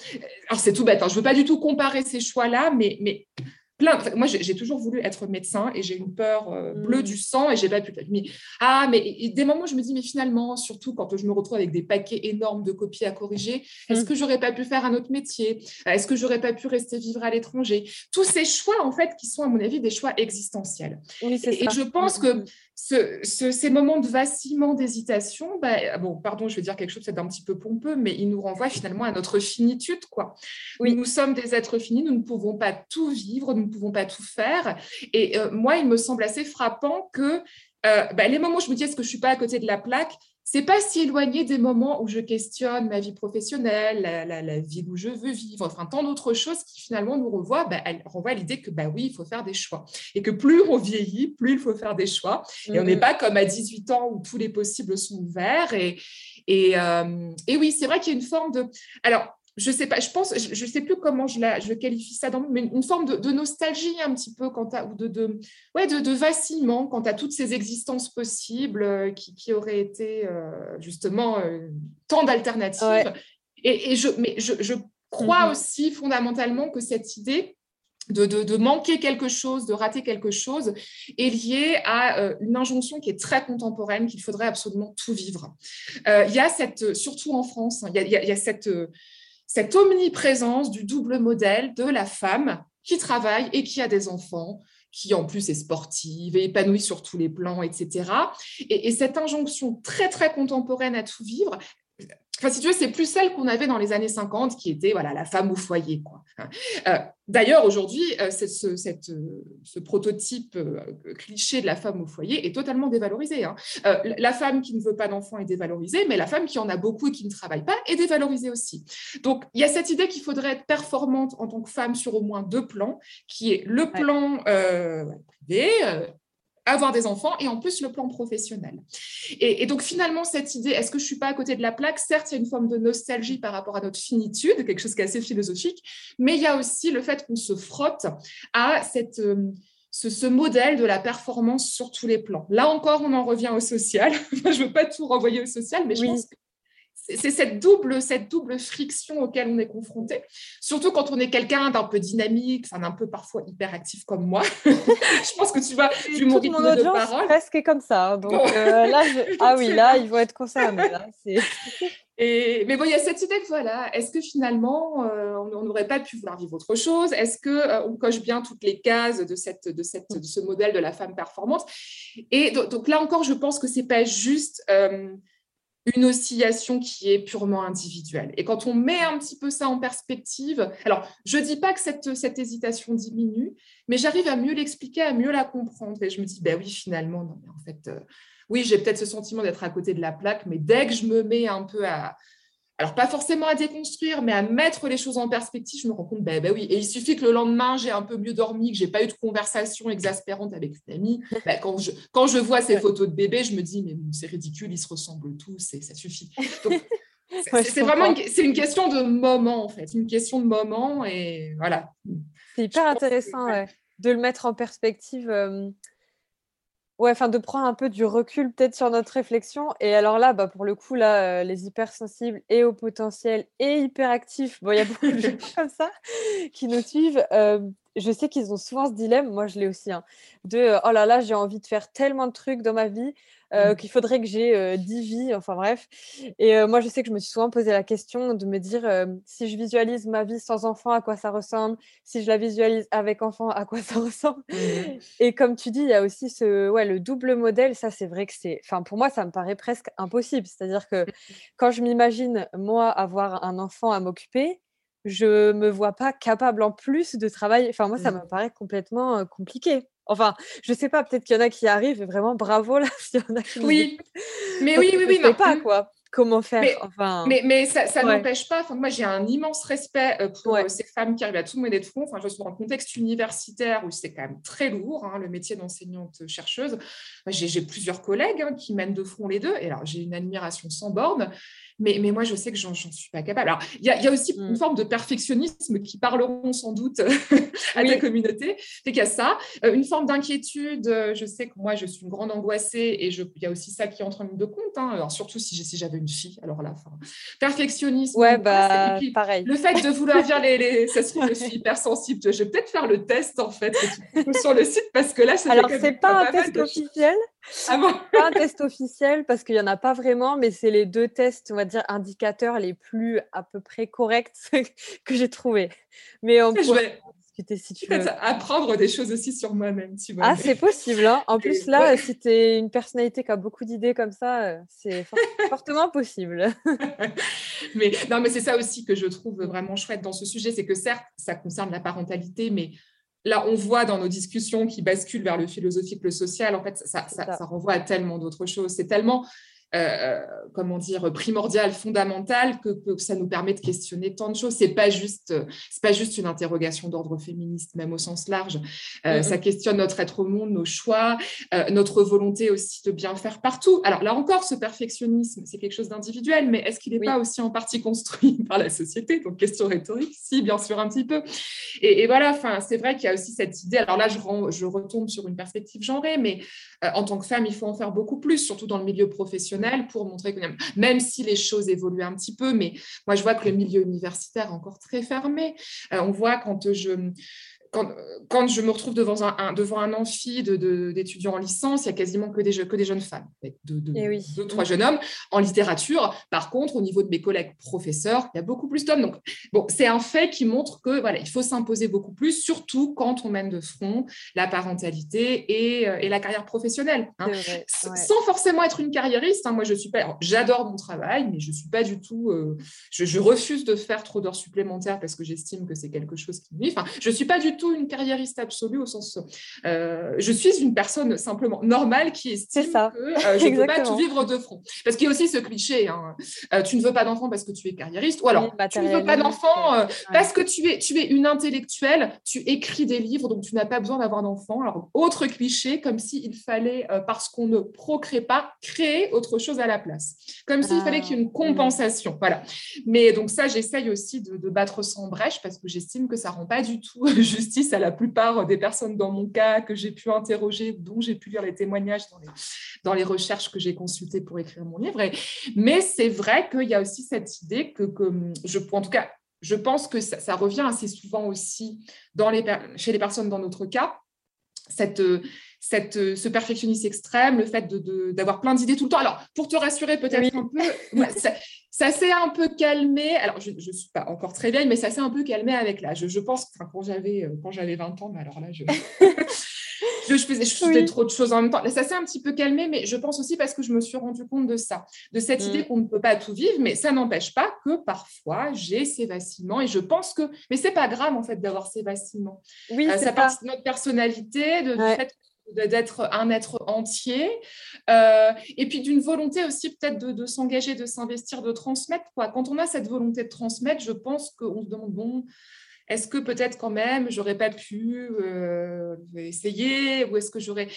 Speaker 2: Alors, c'est tout bête, hein. je ne veux pas du tout comparer ces choix-là, mais, mais moi, j'ai toujours voulu être médecin et j'ai une peur euh, bleue mm. du sang et j'ai pas pu. Mais, ah, mais des moments, je me dis, mais finalement, surtout quand je me retrouve avec des paquets énormes de copies à corriger, est-ce mm. que j'aurais pas pu faire un autre métier? Est-ce que j'aurais pas pu rester vivre à l'étranger? Tous ces choix, en fait, qui sont, à mon avis, des choix existentiels. et, et, je pense mm, que ce, ces moments de vacillement, d'hésitation, bah, bon, pardon, je vais dire quelque chose peut-être un petit peu pompeux, mais ils nous renvoient finalement à notre finitude. Quoi. Oui. Nous sommes des êtres finis, nous ne pouvons pas tout vivre, nous ne pouvons pas tout faire. Et euh, moi, il me semble assez frappant que euh, bah, les moments où je me dis est-ce que je ne suis pas à côté de la plaque, c'est pas si éloigné des moments où je questionne ma vie professionnelle, la, vie où je veux vivre, enfin tant d'autres choses qui finalement nous renvoient, bah, elle renvoie à l'idée que bah oui, il faut faire des choix. Et que plus on vieillit, plus il faut faire des choix. Et on n'est pas comme à 18 ans où tous les possibles sont ouverts. Et, et, euh, et oui, c'est vrai qu'il y a une forme de... Alors, je sais pas, je pense, je, sais plus comment je, la, je qualifie ça, dans, mais une forme de, nostalgie un petit peu, quand ou de, de, ouais, de, de vacillement quant à toutes ces existences possibles euh, qui, qui, auraient été euh, justement euh, tant d'alternatives. Et, et, je, mais je, je crois mhm. aussi fondamentalement que cette idée de, de, manquer quelque chose, de rater quelque chose, est liée à une injonction qui est très contemporaine, qu'il faudrait absolument tout vivre. Il y a cette, surtout en France, hein, il y, a, y a cette cette omniprésence du double modèle de la femme qui travaille et qui a des enfants, qui en plus est sportive et épanouie sur tous les plans, etc. Et, et cette injonction très, très contemporaine à tout vivre, Enfin, si tu veux, c'est plus celle qu'on avait dans les années 50, qui était voilà, la femme au foyer. Quoi. Euh, d'ailleurs, aujourd'hui, euh, ce, cette, euh, ce, prototype cliché de la femme au foyer est totalement dévalorisé. Hein. la femme qui ne veut pas d'enfants est dévalorisée, mais la femme qui en a beaucoup et qui ne travaille pas est dévalorisée aussi. Donc, il y a cette idée qu'il faudrait être performante en tant que femme sur au moins deux plans, qui est le plan privé, avoir des enfants et en plus le plan professionnel. Et, donc finalement, cette idée, est-ce que je suis pas à côté de la plaque? Certes, il y a une forme de nostalgie par rapport à notre finitude, quelque chose qui est assez philosophique, mais il y a aussi le fait qu'on se frotte à cette... Euh, ce, modèle de la performance sur tous les plans. Là encore, on en revient au social. je ne veux pas tout renvoyer au social, mais je pense que c'est cette double, cette double friction auquel on est confronté, surtout quand on est quelqu'un d'un peu dynamique, d'un peu parfois hyperactif comme moi. je pense que tu vois,
Speaker 1: vu mon rythme de parole. presque comme ça. Hein, donc euh, là, ah oui, là, ils vont être concernés.
Speaker 2: Et, mais bon, il y a cette idée que voilà, est-ce que finalement, euh, on n'aurait pas pu vouloir vivre autre chose? Est-ce qu'on euh, on coche bien toutes les cases de, cette, de, cette, de ce modèle de la femme performante? Et donc, là encore, je pense que c'est pas juste une oscillation qui est purement individuelle. Et quand on met un petit peu ça en perspective, alors je ne dis pas que cette, hésitation diminue, mais j'arrive à mieux l'expliquer, à mieux la comprendre. Et je me dis, ben oui, finalement, non, mais en fait, euh, oui, j'ai peut-être ce sentiment d'être à côté de la plaque, mais dès que je me mets un peu à, alors pas forcément à déconstruire, mais à mettre les choses en perspective, je me rends compte, ben, ben oui, et il suffit que le lendemain, j'ai un peu mieux dormi, que j'ai pas eu de conversation exaspérante avec une amie. Ben, quand, je, quand je vois ces photos de bébés, je me dis, mais c'est ridicule, ils se ressemblent tous, et ça suffit. c'est vraiment une, une question de moment, en fait. Une question de moment. Et voilà.
Speaker 1: C'est hyper intéressant de le mettre en perspective. Euh, ouais, enfin de prendre un peu du recul peut-être sur notre réflexion. Et alors là, bah, pour le coup, là, euh, les hypersensibles et au potentiel et hyperactifs, bon, il y a beaucoup de gens comme ça qui nous suivent. Euh, je sais qu'ils ont souvent ce dilemme, moi je l'ai aussi, hein, de oh là là, j'ai envie de faire tellement de trucs dans ma vie euh, mmh. qu'il faudrait que j'ai 10 vies, enfin bref. Et moi je sais que je me suis souvent posé la question de me dire si je visualise ma vie sans enfant, à quoi ça ressemble? Si je la visualise avec enfant, à quoi ça ressemble mmh. Et comme tu dis, il y a aussi ce, ouais, le double modèle, ça c'est vrai que c'est, enfin pour moi ça me paraît presque impossible. C'est-à-dire que mmh. quand je m'imagine moi avoir un enfant à m'occuper, je me vois pas capable en plus de travailler. Enfin, moi, ça me paraît complètement compliqué. Enfin, je sais pas, peut-être qu'il y en a qui arrivent et vraiment bravo là, s'il y en a qui
Speaker 2: Oui, mais oui, oui, oui.
Speaker 1: Je sais pas quoi. Comment faire
Speaker 2: mais, enfin... mais, mais ça, n'empêche pas. Enfin, moi, j'ai un immense respect pour ces femmes qui arrivent à tout mener de front. Enfin, je suis dans un contexte universitaire où c'est quand même très lourd, hein, le métier d'enseignante-chercheuse. J'ai plusieurs collègues hein, qui mènent de front les deux. Et alors, j'ai une admiration sans borne. Mais, mais moi, je sais que j'en suis pas capable. Alors, il y, a aussi une mm. forme de perfectionnisme qui parleront sans doute à ta communauté. C'est qu'il y a ça. Euh, une forme d'inquiétude. Euh, je sais que moi, je suis une grande angoissée et il y a aussi ça qui entre en ligne de compte. Hein. Alors, surtout si, si j'avais une fille. Alors là, perfectionnisme.
Speaker 1: Ouais, bah, pareil.
Speaker 2: Le fait de vouloir dire les, les... ça se trouve, je suis hypersensible. Je vais peut-être faire le test, en fait, sur le site parce que là,
Speaker 1: ça Alors, c'est pas un test officiel. Ah bon? Pas un test officiel parce qu'il n'y en a pas vraiment, mais c'est les deux tests, on va dire, indicateurs les plus à peu près corrects que j'ai trouvés. Mais on pourrait discuter si tu veux.
Speaker 2: Apprendre des choses aussi sur moi-même, tu
Speaker 1: vois. Ah, c'est possible. Hein. En plus, là, si tu es une personnalité qui a beaucoup d'idées comme ça, euh, c'est fortement possible.
Speaker 2: mais non, mais c'est ça aussi que je trouve vraiment chouette dans ce sujet, c'est que certes, ça concerne la parentalité, mais là, on voit dans nos discussions qui basculent vers le philosophique, le social, en fait, ça, ça renvoie à tellement d'autres choses. C'est tellement euh, comment dire, primordial, fondamental, que, ça nous permet de questionner tant de choses. C'est pas juste, c'est pas juste une interrogation d'ordre féministe, même au sens large. Euh. Ça questionne notre être au monde, nos choix, euh, notre volonté aussi de bien faire partout. Alors là encore, ce perfectionnisme, c'est quelque chose d'individuel, mais est-ce qu'il n'est pas aussi en partie construit par la société? Donc question rhétorique, si bien sûr un petit peu. Et, voilà, enfin, c'est vrai qu'il y a aussi cette idée. Alors là, je, je retombe sur une perspective genrée, mais en tant que femme, il faut en faire beaucoup plus, surtout dans le milieu professionnel pour montrer que même si les choses évoluent un petit peu, mais moi je vois que le milieu universitaire est encore très fermé. Euh, on voit quand je quand, je me retrouve devant un, devant un amphi d'étudiants de, en licence, il y a quasiment que des, que des jeunes femmes, deux, eh deux, trois jeunes hommes. En littérature, par contre, au niveau de mes collègues professeurs, il y a beaucoup plus d'hommes. Donc, bon, c'est un fait qui montre que voilà, il faut s'imposer beaucoup plus, surtout quand on mène de front la parentalité et, euh, et la carrière professionnelle. Hein. Sans forcément être une carriériste. Hein. Moi, je suis pas. J'adore mon travail, mais je suis pas du tout. Euh, je, je, refuse de faire trop d'heures supplémentaires parce que j'estime que c'est quelque chose qui nuit. Enfin, je suis pas du tout une carriériste absolue au sens. Euh, je suis une personne simplement normale qui estime que euh, je ne peux pas tout vivre de front. Parce qu'il y a aussi ce cliché hein, euh, tu ne veux pas d'enfant parce que tu es carriériste, ou alors tu ne veux pas d'enfant parce que tu es, tu es une intellectuelle, tu écris des livres, donc tu n'as pas besoin d'avoir d'enfant. Alors, autre cliché, comme s'il fallait, parce qu'on ne procrée pas, créer autre chose à la place. Comme s'il fallait qu'il y ait une ah, compensation. Voilà. Mais donc, ça, j'essaye aussi de, de battre sans brèche parce que j'estime que ça ne rend pas du tout à la plupart des personnes dans mon cas que j'ai pu interroger, dont j'ai pu lire les témoignages dans les, dans les recherches que j'ai consultées pour écrire mon livre. mais c'est vrai qu'il y a aussi cette idée que, que, je, en tout cas, je pense que ça, revient assez souvent aussi dans les, chez les personnes dans notre cas, cette, cette, ce perfectionnisme extrême, le fait d'avoir de, plein d'idées tout le temps. Alors, pour te rassurer peut-être un peu, ça s'est un peu calmé. Alors, je ne suis pas encore très vieille, mais ça s'est un peu calmé avec l'âge. Je, pense que quand j'avais, euh, quand j'avais 20 ans, mais alors là, je, je, faisais, je faisais trop de choses en même temps. ça s'est un petit peu calmé, mais je pense aussi parce que je me suis rendu compte de ça, de cette idée qu'on ne peut pas tout vivre, mais ça n'empêche pas que parfois j'ai ces vacillements et je pense que, mais c'est pas grave en fait d'avoir ces vacillements. Oui, euh, ça part de notre personnalité, de, du fait d'être un être entier, euh, et puis d'une volonté aussi peut-être de, s'engager, de s'investir, de transmettre. Quoi. Quand on a cette volonté de transmettre, je pense qu'on se demande, bon, est-ce que peut-être quand même j'aurais pas pu euh, essayer, ou est-ce que j'aurais...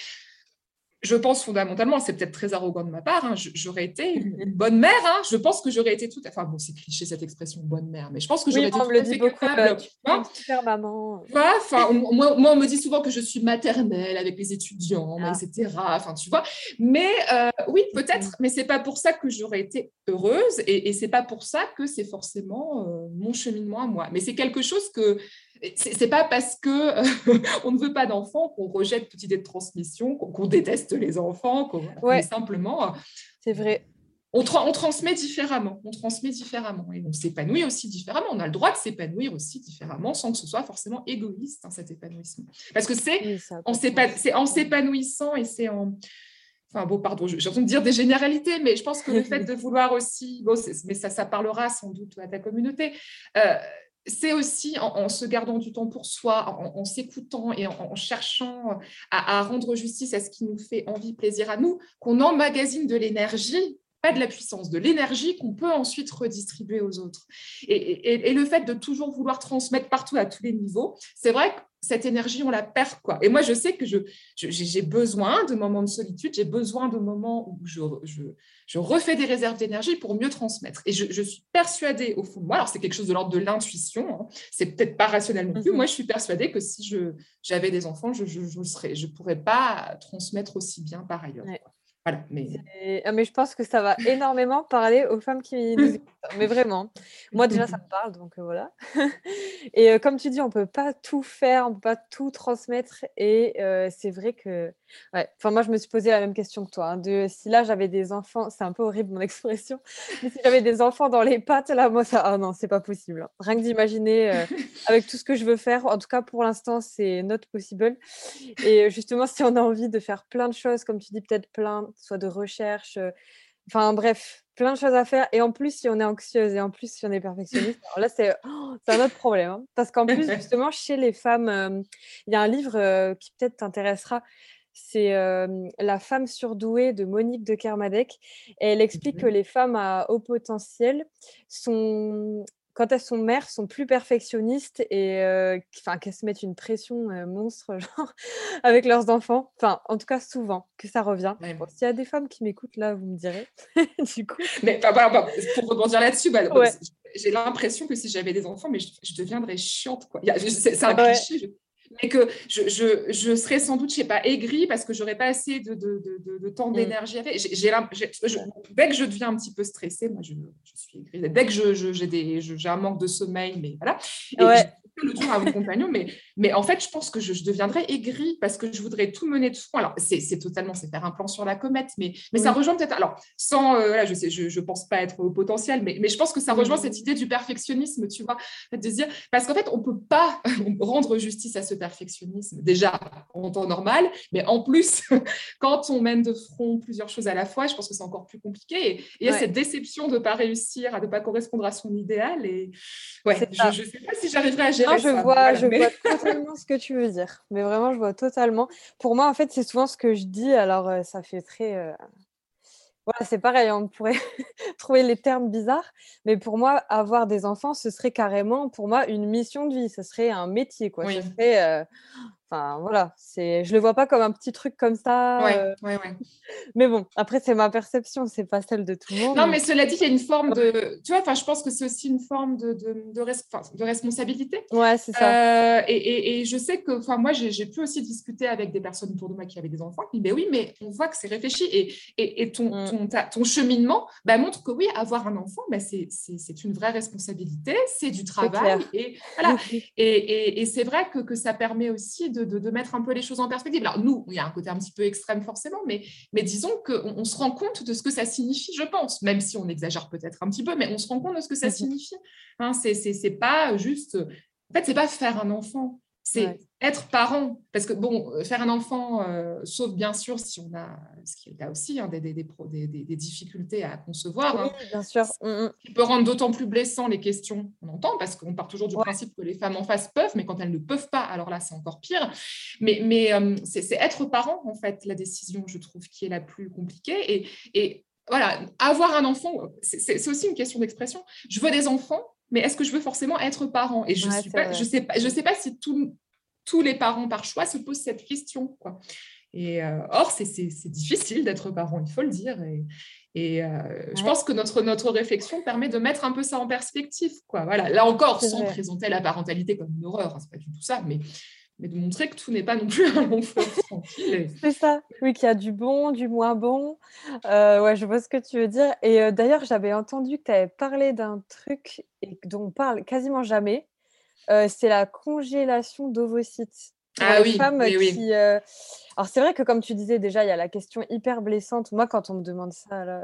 Speaker 2: je pense fondamentalement, c'est peut-être très arrogant de ma part, hein, j'aurais été une, bonne mère. Hein. je pense que j'aurais été tout. Enfin bon, c'est cliché cette expression bonne mère, mais je pense que j'aurais été tout à fait beaucoup, capable.
Speaker 1: Euh, super maman.
Speaker 2: Enfin, moi, on me dit souvent que je suis maternelle avec les étudiants, ah. etc. Enfin, tu vois. Mais euh, oui, peut-être, mais c'est pas pour ça que j'aurais été heureuse, et, et c'est pas pour ça que c'est forcément euh, mon cheminement à moi. Mais c'est quelque chose que c'est pas parce que euh, on ne veut pas d'enfants qu'on rejette toute idée de transmission, qu'on déteste les enfants, qu'on simplement.
Speaker 1: Euh, c'est vrai.
Speaker 2: On, on, transmet différemment, on transmet différemment et on s'épanouit aussi différemment. On a le droit de s'épanouir aussi différemment sans que ce soit forcément égoïste hein, cet épanouissement. Parce que c'est en s'épanouissant et c'est en Enfin bon, pardon, j'ai envie de dire des généralités, mais je pense que le fait de vouloir aussi, bon, mais ça, ça parlera sans doute à ta communauté, euh, c'est aussi en, se gardant du temps pour soi, en, s'écoutant et en, cherchant à, rendre justice à ce qui nous fait envie, plaisir à nous, qu'on emmagasine de l'énergie, pas de la puissance, de l'énergie qu'on peut ensuite redistribuer aux autres. Et, le fait de toujours vouloir transmettre partout à tous les niveaux, c'est vrai que cette énergie, on la perd. Quoi. Et moi, je sais que j'ai besoin de moments de solitude, j'ai besoin de moments où je, je refais des réserves d'énergie pour mieux transmettre. Et je, suis persuadée au fond de moi, alors c'est quelque chose de l'ordre de l'intuition, hein, c'est peut-être pas rationnel non plus, mhm. moi je suis persuadée que si j'avais des enfants, je ne je, pourrais pas transmettre aussi bien par ailleurs. Voilà,
Speaker 1: mais... Ah, mais je pense que ça va énormément parler aux femmes qui nous écoutent. Mais vraiment, moi déjà ça me parle, donc euh, voilà. et euh, comme tu dis, on peut pas tout faire, on peut pas tout transmettre. Et euh, c'est vrai que, ouais. Enfin moi je me suis posé la même question que toi. Hein, de si là j'avais des enfants, c'est un peu horrible mon expression, mais si j'avais des enfants dans les pattes là, moi ça, ah non c'est pas possible. Hein. Rien que d'imaginer avec tout ce que je veux faire. En tout cas pour l'instant c'est not possible. Et justement si on a envie de faire plein de choses, comme tu dis peut-être plein soit de recherche. Enfin bref, plein de choses à faire. Et en plus, si on est anxieuse et en plus, si on est perfectionniste, alors là, c'est oh, un autre problème. Hein. Parce qu'en plus, justement, chez les femmes, il y a un livre qui peut-être t'intéressera. C'est La femme surdouée de Monique de Kermadec. Et elle explique que mmh les femmes à haut potentiel sont quand elles sont mères, sont plus perfectionnistes et euh, qu'elles se mettent une pression euh, monstre genre, avec leurs enfants. Enfin, en tout cas, souvent que ça revient. S'il y a des femmes qui m'écoutent là, vous me direz. du coup.
Speaker 2: Mais pour rebondir là-dessus, bah, j'ai l'impression que si j'avais des enfants, mais je, deviendrais chiante. C'est un cliché mais que je, je, je, serais sans doute, je sais pas, aigrie parce que j'aurais pas assez de, de, de, temps, mm. d'énergie. J'ai, dès que je deviens un petit peu stressée, moi, je, suis aigrie. Dès que j'ai, un manque de sommeil, mais voilà. Et le tour à mon compagnon, mais, mais en fait, je pense que je, deviendrais aigrie parce que je voudrais tout mener de front. Alors, c'est totalement, c'est faire un plan sur la comète, mais, mais ça rejoint peut-être. Alors, sans, euh, voilà, je sais, je, je pense pas être au potentiel, mais, mais je pense que ça rejoint cette idée du perfectionnisme, tu vois, de dire, parce qu'en fait, on peut pas rendre justice à ce perfectionnisme déjà en temps normal, mais en plus, quand on mène de front plusieurs choses à la fois, je pense que c'est encore plus compliqué. Et il y a cette déception de ne pas réussir, à ne pas correspondre à son idéal. Et ouais, je ne sais pas si j'arriverai à gérer
Speaker 1: je vois, je vois totalement ce que tu veux dire. Mais vraiment, je vois totalement. Pour moi, en fait, c'est souvent ce que je dis. Alors, euh, ça fait très. Euh, voilà, c'est pareil, on pourrait trouver les termes bizarres, mais pour moi, avoir des enfants, ce serait carrément, pour moi, une mission de vie, ce serait un métier, quoi. Ce serait, euh, Enfin, voilà, c'est, je le vois pas comme un petit truc comme ça.
Speaker 2: Ouais, euh. ouais,
Speaker 1: Mais bon, après, c'est ma perception, c'est pas celle de tout le monde.
Speaker 2: Non, mais cela dit, il y a une forme de. Tu vois, enfin, je pense que c'est aussi une forme de, de, de, de responsabilité.
Speaker 1: Ouais, c'est ça.
Speaker 2: Euh, et, et, je sais que, enfin, moi, j'ai, pu aussi discuter avec des personnes autour de moi qui avaient des enfants disent, oui, mais on voit que c'est réfléchi. Et, et, ton, mm. ton, ton, cheminement bah, montre que oui, avoir un enfant, bah, c'est, c'est, une vraie responsabilité, c'est du travail. Et, voilà. et, et, c'est vrai que, que ça permet aussi de, mettre un peu les choses en perspective. Alors, nous, il y a un côté un petit peu extrême forcément, mais, mais disons qu'on on se rend compte de ce que ça signifie, je pense, même si on exagère peut-être un petit peu, mais on se rend compte de ce que ça mhm. signifie. Hein, c'est pas juste. En fait, c'est pas faire un enfant, c'est être parent, parce que bon, euh, faire un enfant, euh, sauf bien sûr si on a, ce qui est là aussi, hein, des, des, des, difficultés à concevoir,
Speaker 1: hein. bien sûr.
Speaker 2: Qui peut rendre d'autant plus blessant les questions qu'on entend, parce qu'on part toujours du principe que les femmes en face peuvent, mais quand elles ne peuvent pas, alors là, c'est encore pire. Mais, mais euh, c'est être parent, en fait, la décision, je trouve, qui est la plus compliquée. Et, et voilà, avoir un enfant, c'est aussi une question d'expression. Je veux des enfants, mais est-ce que je veux forcément être parent? Et je ne sais, pas, je sais pas si tout, tous les parents par choix se posent cette question. Quoi. Et or, c'est difficile d'être parent, il faut le dire. Et, je pense que notre, notre réflexion permet de mettre un peu ça en perspective. Quoi. Voilà. Là encore, sans présenter la parentalité comme une horreur, hein, c'est pas du tout ça, mais mais de montrer que tout n'est pas non plus un long fleuve tranquille.
Speaker 1: C'est ça, oui, qu'il y a du bon, du moins bon. Euh, ouais, je vois ce que tu veux dire. Et euh, d'ailleurs, j'avais entendu que tu avais parlé d'un truc et dont on parle quasiment jamais. Euh, c'est la congélation d'ovocytes.
Speaker 2: Ah oui,
Speaker 1: qui, Alors c'est vrai que comme tu disais déjà, il y a la question hyper blessante. Moi, quand on me demande ça, là,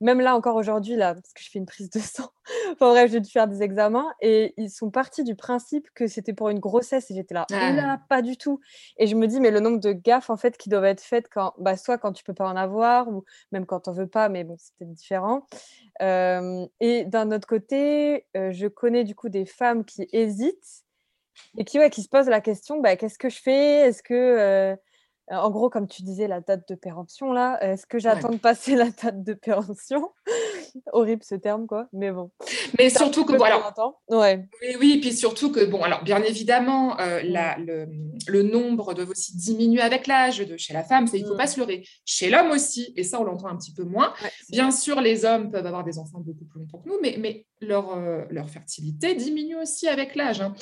Speaker 1: même là, encore aujourd'hui, là, parce que je fais une prise de sang, enfin bref, j'ai dû faire des examens et ils sont partis du principe que c'était pour une grossesse et j'étais là, ah. pas du tout. Et je me dis, mais le nombre de gaffes en fait qui doivent être faites quand, bah, soit quand tu peux pas en avoir ou même quand on veut pas, mais bon, c'était différent. et d'un autre côté, je connais du coup des femmes qui hésitent et qui, ouais, qui se posent la question, bah, qu'est-ce que je fais? Est-ce que euh, en gros, comme tu disais, la date de péremption, là, est-ce que j'attends de passer la date de péremption? Horrible ce terme, quoi, mais bon.
Speaker 2: Mais surtout que, voilà.
Speaker 1: Ouais.
Speaker 2: Oui, oui, puis surtout que, bon, alors, bien évidemment, euh, le, le, nombre de vos sites diminue avec l'âge de chez la femme, il ne faut mm. pas se leurrer. Chez l'homme aussi, et ça, on l'entend un petit peu moins. bien sûr, les hommes peuvent avoir des enfants beaucoup plus longtemps que nous, mais, mais leur, euh, leur fertilité diminue aussi avec l'âge. Hein.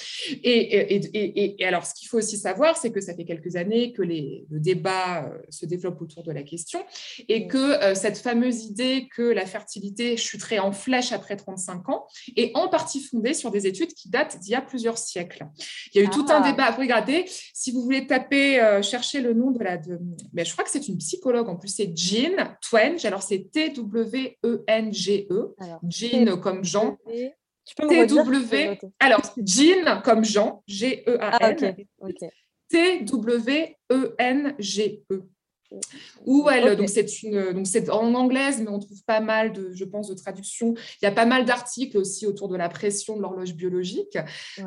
Speaker 2: Et, et, et, alors, ce qu'il faut aussi savoir, c'est que ça fait quelques années que les, le débat euh, se développe autour de la question et que euh, cette fameuse idée que la fertilité chuterait en flèche après 35 ans est en partie fondée sur des études qui datent d'il y a plusieurs siècles. Il y a eu tout un ah. débat. Regardez, si vous voulez taper, chercher le nom de la... De, mais je crois que c'est une psychologue en plus, c'est Jean Twenge. Alors, c'est T-W-E-N-G-E. -E, Jean comme Jean
Speaker 1: tu peux me
Speaker 2: TW. Alors, Jean comme Jean, G-E-A-N. Ah, T-W-E-N-G-E. Ou elle, donc c'est une, donc c'est en anglaise, mais on trouve pas mal de, je pense, de traductions. Il y a pas mal d'articles aussi autour de la pression de l'horloge biologique,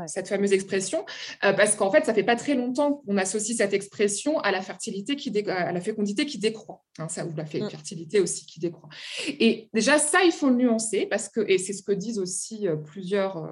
Speaker 2: cette fameuse expression, euh, parce qu'en fait, ça fait pas très longtemps qu'on associe cette expression à la fertilité qui à la fécondité qui décroît, hein, ça ou la mm. fertilité aussi qui décroît. Et déjà ça, il faut le nuancer parce que et c'est ce que disent aussi euh, plusieurs euh,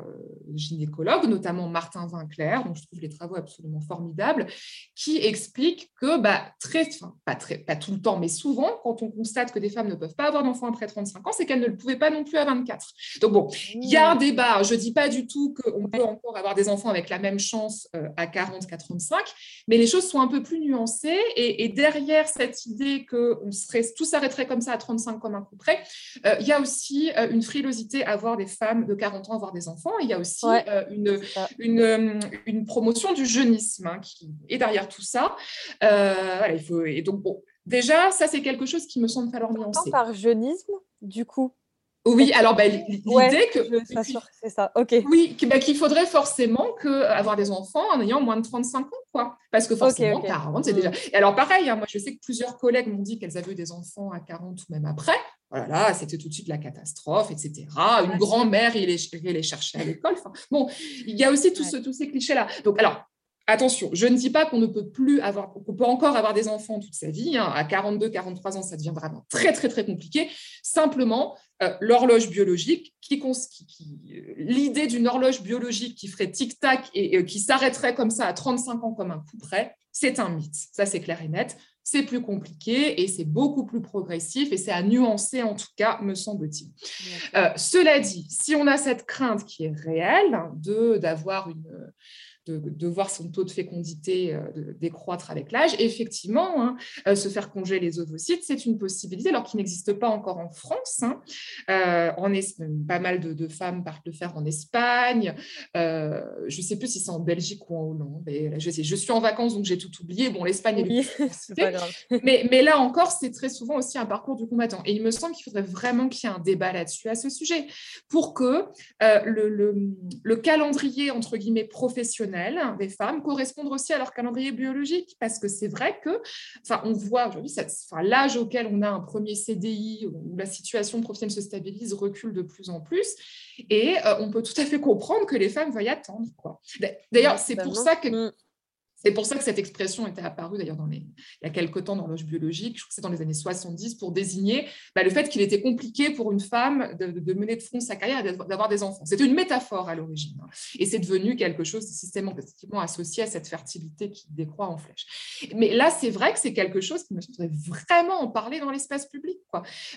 Speaker 2: gynécologues, notamment Martin Vinclair, dont je trouve les travaux absolument formidables, qui expliquent que bah très, enfin, pas pas tout le temps, mais souvent, quand on constate que des femmes ne peuvent pas avoir d'enfants après 35 ans, c'est qu'elles ne le pouvaient pas non plus à 24. Donc bon, il y a un mmh. débat. Je ne dis pas du tout qu'on peut encore avoir des enfants avec la même chance euh, à 40, 45, mais les choses sont un peu plus nuancées. Et, derrière cette idée que on serait, tout s'arrêterait comme ça à 35 comme un coup près, euh, il y a aussi euh, une frilosité à voir des femmes de 40 ans avoir des enfants. Il y a aussi une, une, une, promotion du jeunisme hein, qui est derrière tout ça. voilà, il faut, et donc, bon, Déjà, ça, c'est quelque chose qui me semble falloir nuancer.
Speaker 1: Par jeunisme, du coup
Speaker 2: oui, alors bah, l'idée que.
Speaker 1: c'est ça, ok.
Speaker 2: Oui, bah, qu'il faudrait forcément que, avoir des enfants en ayant moins de 35 ans, quoi. Parce que forcément, 40, c'est déjà. Mm. Et alors, pareil, hein, moi, je sais que plusieurs collègues m'ont dit qu'elles avaient eu des enfants à 40 ou même après. Voilà, c'était tout de suite la catastrophe, etc. Une grand-mère, il les chercher à l'école. Enfin, bon, il y a aussi tous ces clichés-là. Donc, alors, Attention, je ne dis pas qu'on ne peut plus avoir, qu'on peut encore avoir des enfants toute sa vie. Hein. À 42, 43 ans, ça devient vraiment très, très, très compliqué. Simplement, euh, l'horloge biologique, qui, euh, l'idée d'une horloge biologique qui ferait tic-tac et, euh, qui s'arrêterait comme ça à 35 ans comme un coup près, c'est un mythe. Ça, c'est clair et net. C'est plus compliqué et c'est beaucoup plus progressif et c'est à nuancer en tout cas, me semble-t-il. cela dit, si on a cette crainte qui est réelle de d'avoir une de, voir son taux de fécondité euh, décroître avec l'âge. Effectivement, hein, euh, se faire congeler les ovocytes, c'est une possibilité, alors qu'il n'existe pas encore en France. Hein. Euh, en pas mal de, femmes partent le faire en Espagne. je ne sais plus si c'est en Belgique ou en Hollande. Mais je, sais, je suis en vacances, donc j'ai tout oublié. Bon, l'Espagne est pas grave. Mais, mais là encore, c'est très souvent aussi un parcours du combattant. Et il me semble qu'il faudrait vraiment qu'il y ait un débat là-dessus, à ce sujet, pour que le, le, le calendrier, entre guillemets, professionnel, des femmes correspondent aussi à leur calendrier biologique parce que c'est vrai que, enfin, on voit aujourd'hui, enfin, l'âge auquel on a un premier CDI où la situation professionnelle se stabilise recule de plus en plus et euh, on peut tout à fait comprendre que les femmes veuillent attendre. Quoi. D'ailleurs, c'est pour ça que C'est pour ça que cette expression était apparue d'ailleurs il y a quelque temps dans l'horloge biologique, je crois que c'est dans les années 70, pour désigner bah, le fait qu'il était compliqué pour une femme de, mener de front sa carrière et d'avoir des enfants. C'était une métaphore à l'origine. Hein. Et c'est devenu quelque chose de systématiquement associé à cette fertilité qui décroît en flèche. Mais là, c'est vrai que c'est quelque chose qui me faudrait vraiment en parler dans l'espace public.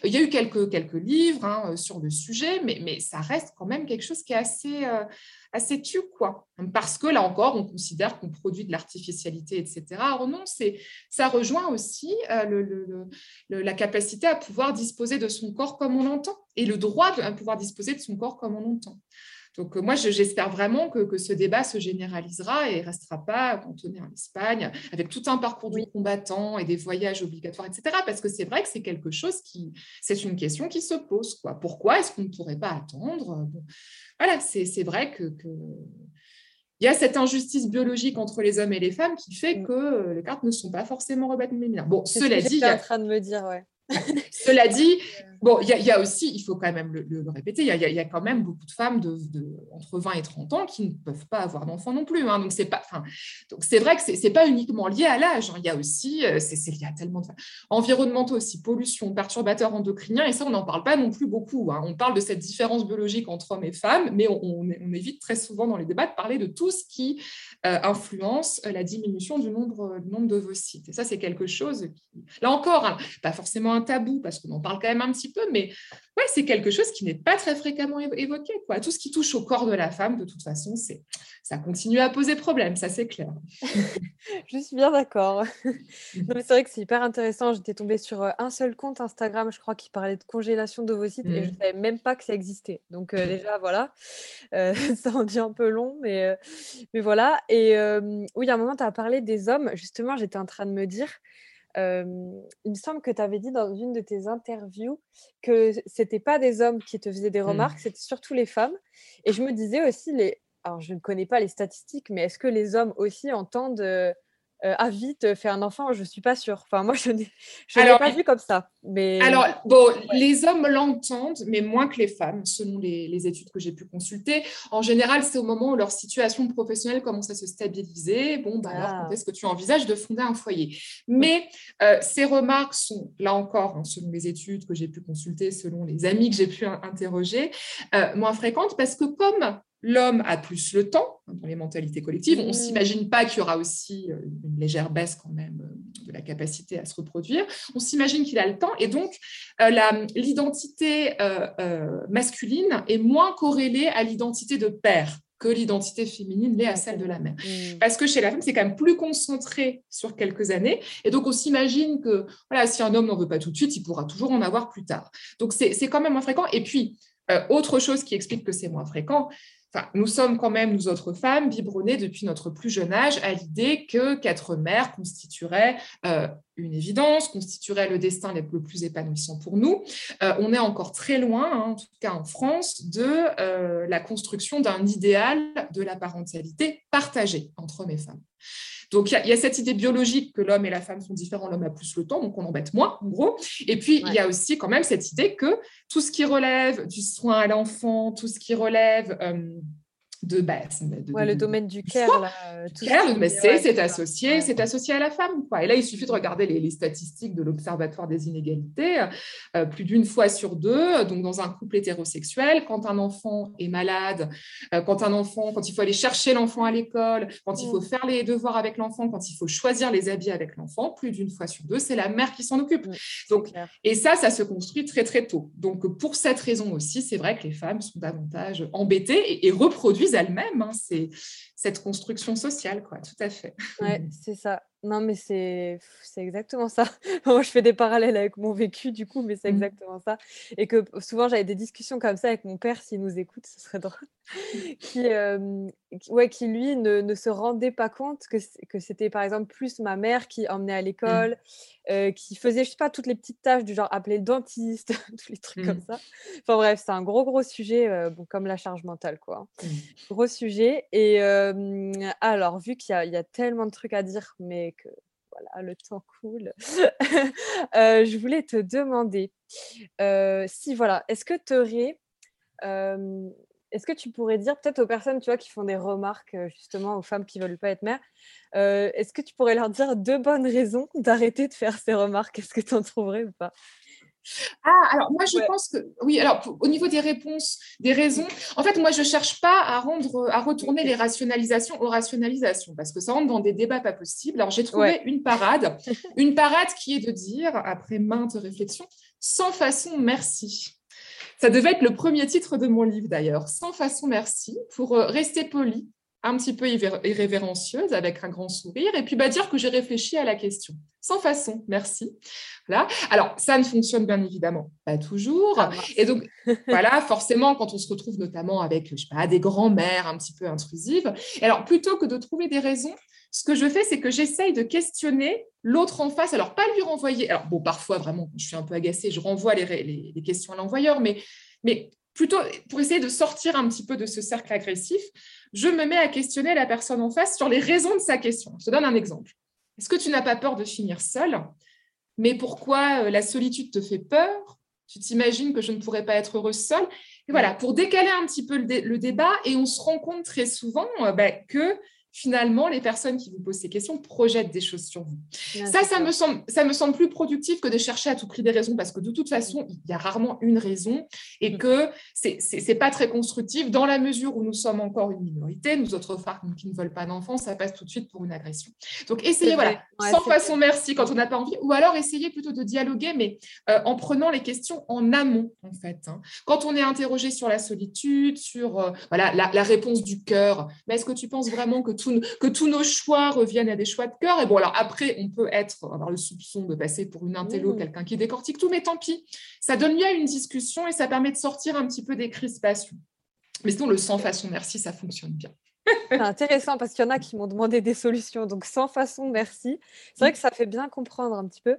Speaker 2: Il y a eu quelques, quelques livres hein, sur le sujet, mais, mais ça reste quand même quelque chose qui est assez... Euh, assez tu quoi? Parce que là encore, on considère qu'on produit de l'artificialité, etc. Or non, ça rejoint aussi euh, la capacité à pouvoir disposer de son corps comme on l'entend et le droit de pouvoir disposer de son corps comme on l'entend. Donc, euh, moi, j'espère vraiment que, ce débat se généralisera et ne restera pas cantonné en Espagne, avec tout un parcours du combattant et des voyages obligatoires, etc. Parce que c'est vrai que c'est quelque chose qui, c'est une question qui se pose. Quoi. Pourquoi est-ce qu'on ne pourrait pas attendre? Voilà, c'est vrai que, il y a cette injustice biologique entre les hommes et les femmes qui fait mm. que euh, les cartes ne sont pas forcément rebattues. Bon,
Speaker 1: cela dit, en train de me dire, ouais.
Speaker 2: Cela dit, bon, il y, a aussi, il faut quand même le, répéter, il y, a quand même beaucoup de femmes entre 20 et 30 ans qui ne peuvent pas avoir d'enfants non plus. Hein. donc c'est pas, donc c'est vrai que c'est pas uniquement lié à l'âge. Hein. Il y a aussi, euh, c'est lié à tellement de environnementaux aussi, pollution, perturbateurs endocriniens, et ça on n'en parle pas non plus beaucoup. Hein. On parle de cette différence biologique entre hommes et femmes, mais on, évite très souvent dans les débats de parler de tout ce qui euh, influence la diminution du nombre, du nombre d'ovocytes. Et ça c'est quelque chose qui, là encore, pas forcément un tabou parce qu'on en parle quand même un petit peu, mais ouais, c'est quelque chose qui n'est pas très fréquemment évoqué. Quoi. Tout ce qui touche au corps de la femme, de toute façon, c'est ça continue à poser problème, ça c'est clair.
Speaker 1: je suis bien d'accord. c'est vrai que c'est hyper intéressant. J'étais tombée sur euh, un seul compte Instagram, je crois, qui parlait de congélation d'ovocytes et je ne mmh. savais même pas que ça existait. Donc euh, déjà, voilà, euh, ça en dit un peu long, mais, mais voilà. Et oui, à un moment, tu as parlé des hommes. Justement, j'étais en train de me dire, il me semble que tu avais dit dans une de tes interviews que c'était pas des hommes qui te faisaient des mmh. remarques, c'était surtout les femmes. Et je me disais aussi, les... alors je ne connais pas les statistiques, mais est-ce que les hommes aussi entendent euh, ah vite, fais un enfant, je suis pas sûre. Enfin, moi, je n'ai pas vu comme ça. Mais...
Speaker 2: Alors, bon, les hommes l'entendent, mais moins que les femmes, selon les, études que j'ai pu consulter. En général, c'est au moment où leur situation professionnelle commence à se stabiliser. Bon, bah, alors, ah. est-ce que tu envisages de fonder un foyer? Mais euh, ces remarques sont, là encore, hein, selon les études que j'ai pu consulter, selon les amis que j'ai pu interroger, euh, moins fréquentes parce que comme l'homme a plus le temps dans les mentalités collectives. On ne mmh. s'imagine pas qu'il y aura aussi euh, une légère baisse quand même euh, de la capacité à se reproduire. On s'imagine qu'il a le temps et donc euh, l'identité masculine est moins corrélée à l'identité de père que l'identité féminine l'est à celle de la mère. Mmh. Parce que chez la femme, c'est quand même plus concentré sur quelques années. Et donc, on s'imagine que voilà, si un homme n'en veut pas tout de suite, il pourra toujours en avoir plus tard. Donc, c'est quand même moins fréquent. Et puis, autre chose qui explique que c'est moins fréquent, nous sommes quand même, nous autres femmes, biberonnées depuis notre plus jeune âge à l'idée que qu'être mère constituerait euh, une évidence, constituerait le destin le plus épanouissant pour nous. Euh, on est encore très loin, hein, en tout cas en France, de euh, la construction d'un idéal de la parentalité partagée entre hommes et femmes. Donc, il y, a cette idée biologique que l'homme et la femme sont différents, l'homme a plus le temps, donc on embête moins, en gros. Et puis, il y a aussi quand même cette idée que tout ce qui relève du soin à l'enfant, tout ce qui relève... Euh, de, base.
Speaker 1: le domaine du care, là,
Speaker 2: euh, c'est associé, c'est associé à la femme. Quoi. Et là, il suffit de regarder les, statistiques de l'Observatoire des inégalités. Euh, plus d'une fois sur deux, donc dans un couple hétérosexuel, quand un enfant est malade, euh, quand un enfant, quand il faut aller chercher l'enfant à l'école, quand il faut mm. faire les devoirs avec l'enfant, quand il faut choisir les habits avec l'enfant, plus d'une fois sur deux, c'est la mère qui s'en occupe. Mm, donc, et ça, ça se construit très très tôt. Donc pour cette raison aussi, c'est vrai que les femmes sont davantage embêtées et, et reproduisent elle-même. Hein, c'est cette construction sociale, quoi, tout à fait.
Speaker 1: Ouais, c'est ça. Non, mais c'est exactement ça. Moi, je fais des parallèles avec mon vécu, du coup, mais c'est mmh. exactement ça. Et que souvent, j'avais des discussions comme ça avec mon père, s'il nous écoute, ce serait drôle, qui, ouais, qui lui, ne, ne, se rendait pas compte que, que c'était, par exemple, plus ma mère qui emmenait à mmh. l'école, qui faisait, je sais pas, toutes les petites tâches du genre appeler le dentiste, tous les trucs comme mmh. ça. Enfin bref, c'est un gros, gros sujet, bon, comme la charge mentale, quoi. Hein. Gros sujet. Et alors, vu qu'il y, y, a tellement de trucs à dire, mais que voilà, le temps coule, je voulais te demander si, voilà, est-ce que tu aurais est-ce que tu pourrais dire peut-être aux personnes tu qui font des remarques euh, justement aux femmes qui ne veulent pas être mères, euh, est-ce que tu pourrais leur dire deux bonnes raisons d'arrêter de faire ces remarques? Est-ce que tu en trouverais ou pas?
Speaker 2: Ah, alors moi je pense que oui. Alors au niveau des réponses, des raisons, en fait moi je cherche pas à rendre, à retourner les rationalisations aux rationalisations parce que ça rentre dans des débats pas possibles. Alors j'ai trouvé une parade, une parade qui est de dire après maintes réflexions, sans façon merci. Ça devait être le premier titre de mon livre d'ailleurs, sans façon merci, pour euh, rester poli, un petit peu irrévérencieuse, avec un grand sourire, et puis bah, dire que j'ai réfléchi à la question. Sans façon, merci. Voilà. Alors, ça ne fonctionne bien évidemment pas toujours. Ah, et donc, voilà, forcément, quand on se retrouve notamment avec, je sais pas, des grands-mères un petit peu intrusives, alors plutôt que de trouver des raisons, ce que je fais, c'est que j'essaye de questionner l'autre en face. Alors, pas lui renvoyer. Alors, bon, parfois, vraiment, je suis un peu agacée, je renvoie les, les questions à l'envoyeur, mais, mais plutôt pour essayer de sortir un petit peu de ce cercle agressif, je me mets à questionner la personne en face sur les raisons de sa question. Je te donne un exemple. Est-ce que tu n'as pas peur de finir seul? Mais pourquoi euh, la solitude te fait peur? Tu t'imagines que je ne pourrais pas être heureuse seule? Et voilà, pour décaler un petit peu le, débat, et on se rend compte très souvent euh, bah, que finalement, les personnes qui vous posent ces questions projettent des choses sur vous. ça, ça me, semble, ça me semble plus productif que de chercher à tout prix des raisons, parce que de toute façon, il y a rarement une raison et mm. que c'est n'est pas très constructif dans la mesure où nous sommes encore une minorité, nous autres femmes qui ne veulent pas d'enfants, ça passe tout de suite pour une agression. Donc, essayez, voilà, sans façon merci quand on n'a pas envie, ou alors essayez plutôt de dialoguer, mais euh, en prenant les questions en amont, en fait. Hein. Quand on est interrogé sur la solitude, sur euh, voilà, la, la, réponse du cœur, mais est-ce que tu penses vraiment que tout que tous nos choix reviennent à des choix de cœur. Et bon, alors après, on peut être, avoir le soupçon de passer pour une intello, mmh. quelqu'un qui décortique tout, mais tant pis. Ça donne lieu à une discussion et ça permet de sortir un petit peu des crispations. Mais sinon, le sans façon merci, ça fonctionne bien.
Speaker 1: C'est intéressant parce qu'il y en a qui m'ont demandé des solutions, donc sans façon, merci. C'est vrai que ça fait bien comprendre un petit peu.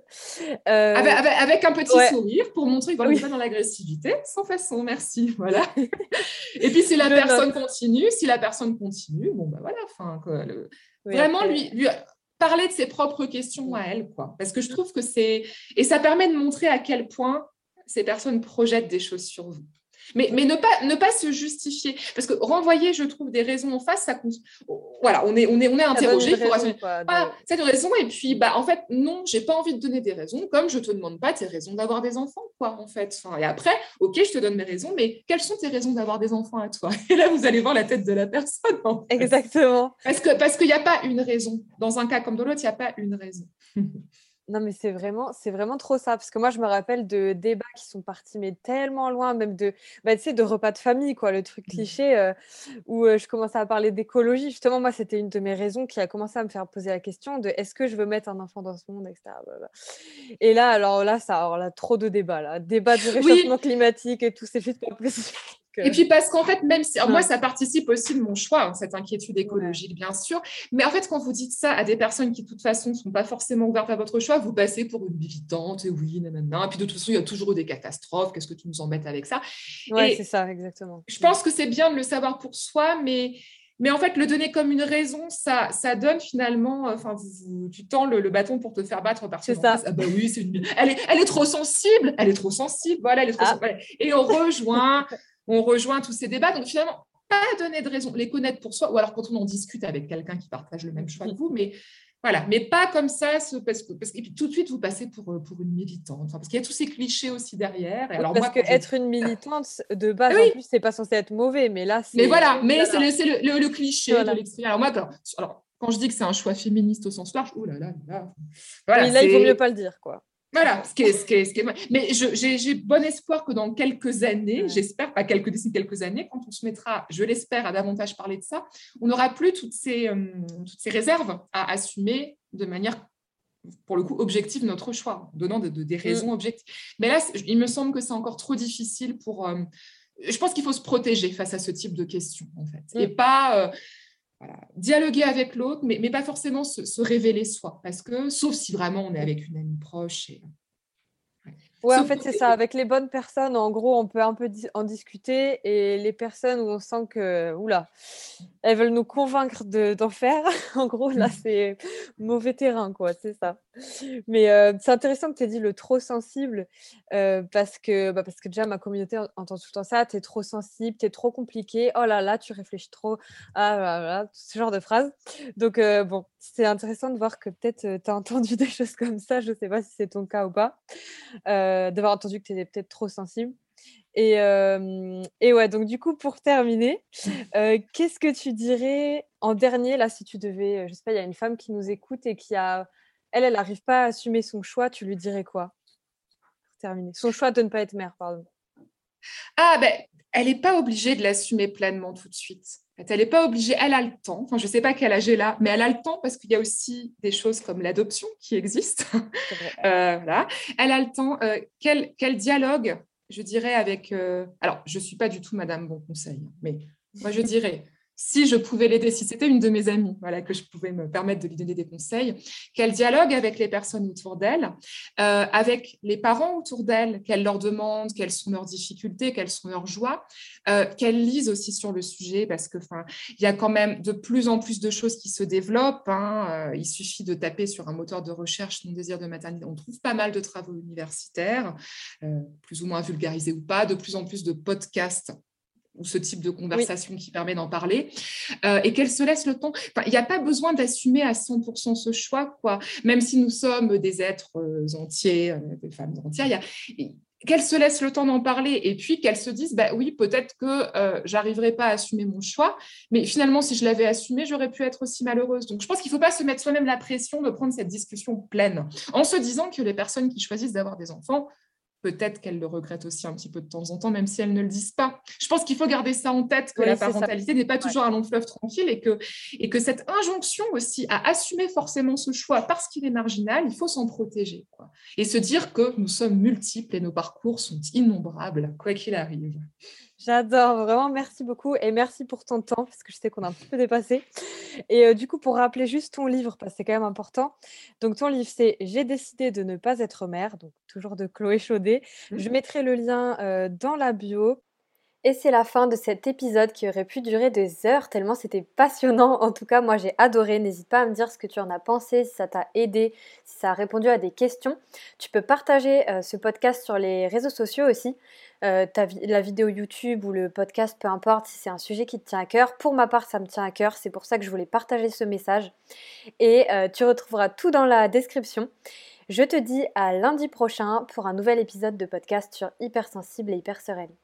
Speaker 2: Euh, avec, un petit sourire pour montrer qu'on n'est pas dans l'agressivité, sans façon, merci. Voilà. Et puis si la personne continue, si la personne continue, bon ben voilà, enfin, vraiment lui, lui parler de ses propres questions à elle, quoi. Parce que je trouve que c'est et ça permet de montrer à quel point ces personnes projettent des choses sur vous. Mais, mais ne, pas, ne pas se justifier. Parce que renvoyer, je trouve, des raisons en face, ça Voilà, on est, on est, on est interrogé. Il faut raison, cette raison. Et puis, bah, en fait, non, j'ai pas envie de donner des raisons, comme je te demande pas tes raisons d'avoir des enfants, quoi, en fait. Enfin, et après, ok, je te donne mes raisons, mais quelles sont tes raisons d'avoir des enfants à toi? Et là, vous allez voir la tête de la personne.
Speaker 1: Exactement.
Speaker 2: Parce qu'il parce qu'il n'y a pas une raison. Dans un cas comme dans l'autre, il n'y a pas une raison.
Speaker 1: Non, mais c'est vraiment, c'est vraiment trop ça. Parce que moi, je me rappelle de débats qui sont partis, mais tellement loin, même de, bah, tu sais, de repas de famille, quoi, le truc mmh. cliché, euh, où euh, je commençais à parler d'écologie. Justement, moi, c'était une de mes raisons qui a commencé à me faire poser la question de est-ce que je veux mettre un enfant dans ce monde, etc. Et là, alors là, ça, alors là, trop de débats, là. Débat du réchauffement climatique et tout, c'est juste pas
Speaker 2: Et puis parce qu'en fait, même si moi, ça participe aussi de mon choix, hein, cette inquiétude écologique, bien sûr. Mais en fait, quand vous dites ça à des personnes qui, de toute façon, ne sont pas forcément ouvertes à votre choix, vous passez pour une militante, et oui, nanana. Et puis de toute façon, il y a toujours eu des catastrophes. Qu'est-ce que tu nous embêtes avec ça?
Speaker 1: Oui, c'est ça, exactement.
Speaker 2: Je pense que c'est bien de le savoir pour soi, mais mais en fait, le donner comme une raison, ça, ça donne finalement, enfin, tu tends le, bâton pour te faire battre par
Speaker 1: C'est ça.
Speaker 2: Ah bah oui, c'est une... elle, est, elle est trop sensible, elle est trop sensible, voilà, elle est trop ah. sensible. Et on rejoint on rejoint tous ces débats. Donc finalement, pas donner de raison, les connaître pour soi, ou alors quand on en discute avec quelqu'un qui partage le même choix que vous, mais voilà, mais pas comme ça, parce que, parce que puis tout de suite, vous passez pour, euh, pour une militante, parce qu'il y a tous ces clichés aussi derrière.
Speaker 1: alors parce qu'être être une militante, de base, en plus, c'est pas censé être mauvais, mais là, c'est...
Speaker 2: Mais voilà, mais c'est le, le, cliché de l'expérience. Alors moi, alors, quand je dis que c'est un choix féministe au sens large, oh là là, là,
Speaker 1: voilà, là, il vaut mieux pas le dire, quoi.
Speaker 2: Voilà, ce qui est, ce qui est, ce qui est... mais j'ai bon espoir que dans quelques années, j'espère, pas quelques décennies, quelques années, quand on se mettra, je l'espère, à davantage parler de ça, on n'aura plus toutes ces, euh, toutes ces réserves à assumer de manière, pour le coup, objective notre choix, en donnant des raisons mm. objectives. Mais là, il me semble que c'est encore trop difficile pour... Euh, je pense qu'il faut se protéger face à ce type de questions, en fait, mm. et pas... Euh, dialoguer avec l'autre, mais, mais, pas forcément se, révéler soi, parce que sauf si vraiment on est avec une amie proche. Et,
Speaker 1: ouais. en fait, c'est ça. Avec les bonnes personnes, en gros, on peut un peu en discuter, et les personnes où on sent que, oula, elles veulent nous convaincre d'en faire. en gros, là, c'est mauvais terrain, quoi, c'est ça. Mais euh, c'est intéressant que tu aies dit le trop sensible, euh, parce, que, bah, parce que déjà, ma communauté entend tout le temps ça, tu es trop sensible, tu es trop compliqué, oh là là, tu réfléchis trop, ah là là, ce genre de phrases. Donc, euh, bon, c'est intéressant de voir que peut-être tu as entendu des choses comme ça, je ne sais pas si c'est ton cas ou pas, d'avoir entendu que tu étais peut-être trop sensible. Et, et, ouais, donc du coup, pour terminer, qu'est-ce que tu dirais en dernier, là, si tu devais, je sais pas, il y a une femme qui nous écoute et qui a, elle, elle n'arrive pas à assumer son choix, tu lui dirais quoi? Pour terminer. Son choix de ne pas être mère, pardon.
Speaker 2: Ah, ben, elle n'est pas obligée de l'assumer pleinement tout de suite. Elle n'est pas obligée, elle a le temps. Enfin, je ne sais pas quel âge elle a, mais elle a le temps parce qu'il y a aussi des choses comme l'adoption qui existent. voilà. Elle a le temps. quel, quel dialogue je dirais avec... Euh, alors, je ne suis pas du tout Madame Bon Conseil, hein, mais moi, je dirais si je pouvais l'aider, si c'était une de mes amies, voilà, que je pouvais me permettre de lui donner des conseils, qu'elle dialogue avec les personnes autour d'elle, euh, avec les parents autour d'elle, qu'elle leur demande quelles sont leurs difficultés, quelles sont leurs joies, euh, qu'elle lise aussi sur le sujet, parce que, enfin, il y a quand même de plus en plus de choses qui se développent. Hein, euh, il suffit de taper sur un moteur de recherche non désir de maternité, on trouve pas mal de travaux universitaires, plus ou moins vulgarisés ou pas, de plus en plus de podcasts ou ce type de conversation qui permet d'en parler, euh, et qu'elle se laisse le temps? il n'y a pas besoin d'assumer à 100% ce choix, quoi. Même si nous sommes des êtres euh, entiers, euh, des femmes entières, qu'elle se laisse le temps d'en parler? Et puis qu'elle se dise, bah oui, peut-être que j'arriverai pas à assumer mon choix, mais finalement, si je l'avais assumé, j'aurais pu être aussi malheureuse. Donc, je pense qu'il ne faut pas se mettre soi-même la pression de prendre cette discussion pleine, en se disant que les personnes qui choisissent d'avoir des enfants peut-être qu'elles le regrettent aussi un petit peu de temps en temps, même si elles ne le disent pas. Je pense qu'il faut garder ça en tête, que la parentalité n'est pas toujours un long fleuve tranquille et que, et que cette injonction aussi à assumer forcément ce choix parce qu'il est marginal, il faut s'en protéger. Quoi. Et se dire que nous sommes multiples et nos parcours sont innombrables, quoi qu'il arrive.
Speaker 1: J'adore, vraiment merci beaucoup et merci pour ton temps parce que je sais qu'on a un petit peu dépassé. Et euh, du coup, pour rappeler juste ton livre, parce que c'est quand même important. Donc, ton livre, c'est J'ai décidé de ne pas être mère, donc toujours de Chloé Chaudet. Mmh. Je mettrai le lien euh, dans la bio. Et c'est la fin de cet épisode qui aurait pu durer des heures tellement c'était passionnant. En tout cas, moi j'ai adoré. N'hésite pas à me dire ce que tu en as pensé, si ça t'a aidé, si ça a répondu à des questions. Tu peux partager euh, ce podcast sur les réseaux sociaux aussi. Euh, la vidéo YouTube ou le podcast, peu importe, si c'est un sujet qui te tient à cœur. Pour ma part, ça me tient à cœur, c'est pour ça que je voulais partager ce message. Et euh, tu retrouveras tout dans la description. Je te dis à lundi prochain pour un nouvel épisode de podcast sur hypersensible et hyper sereine.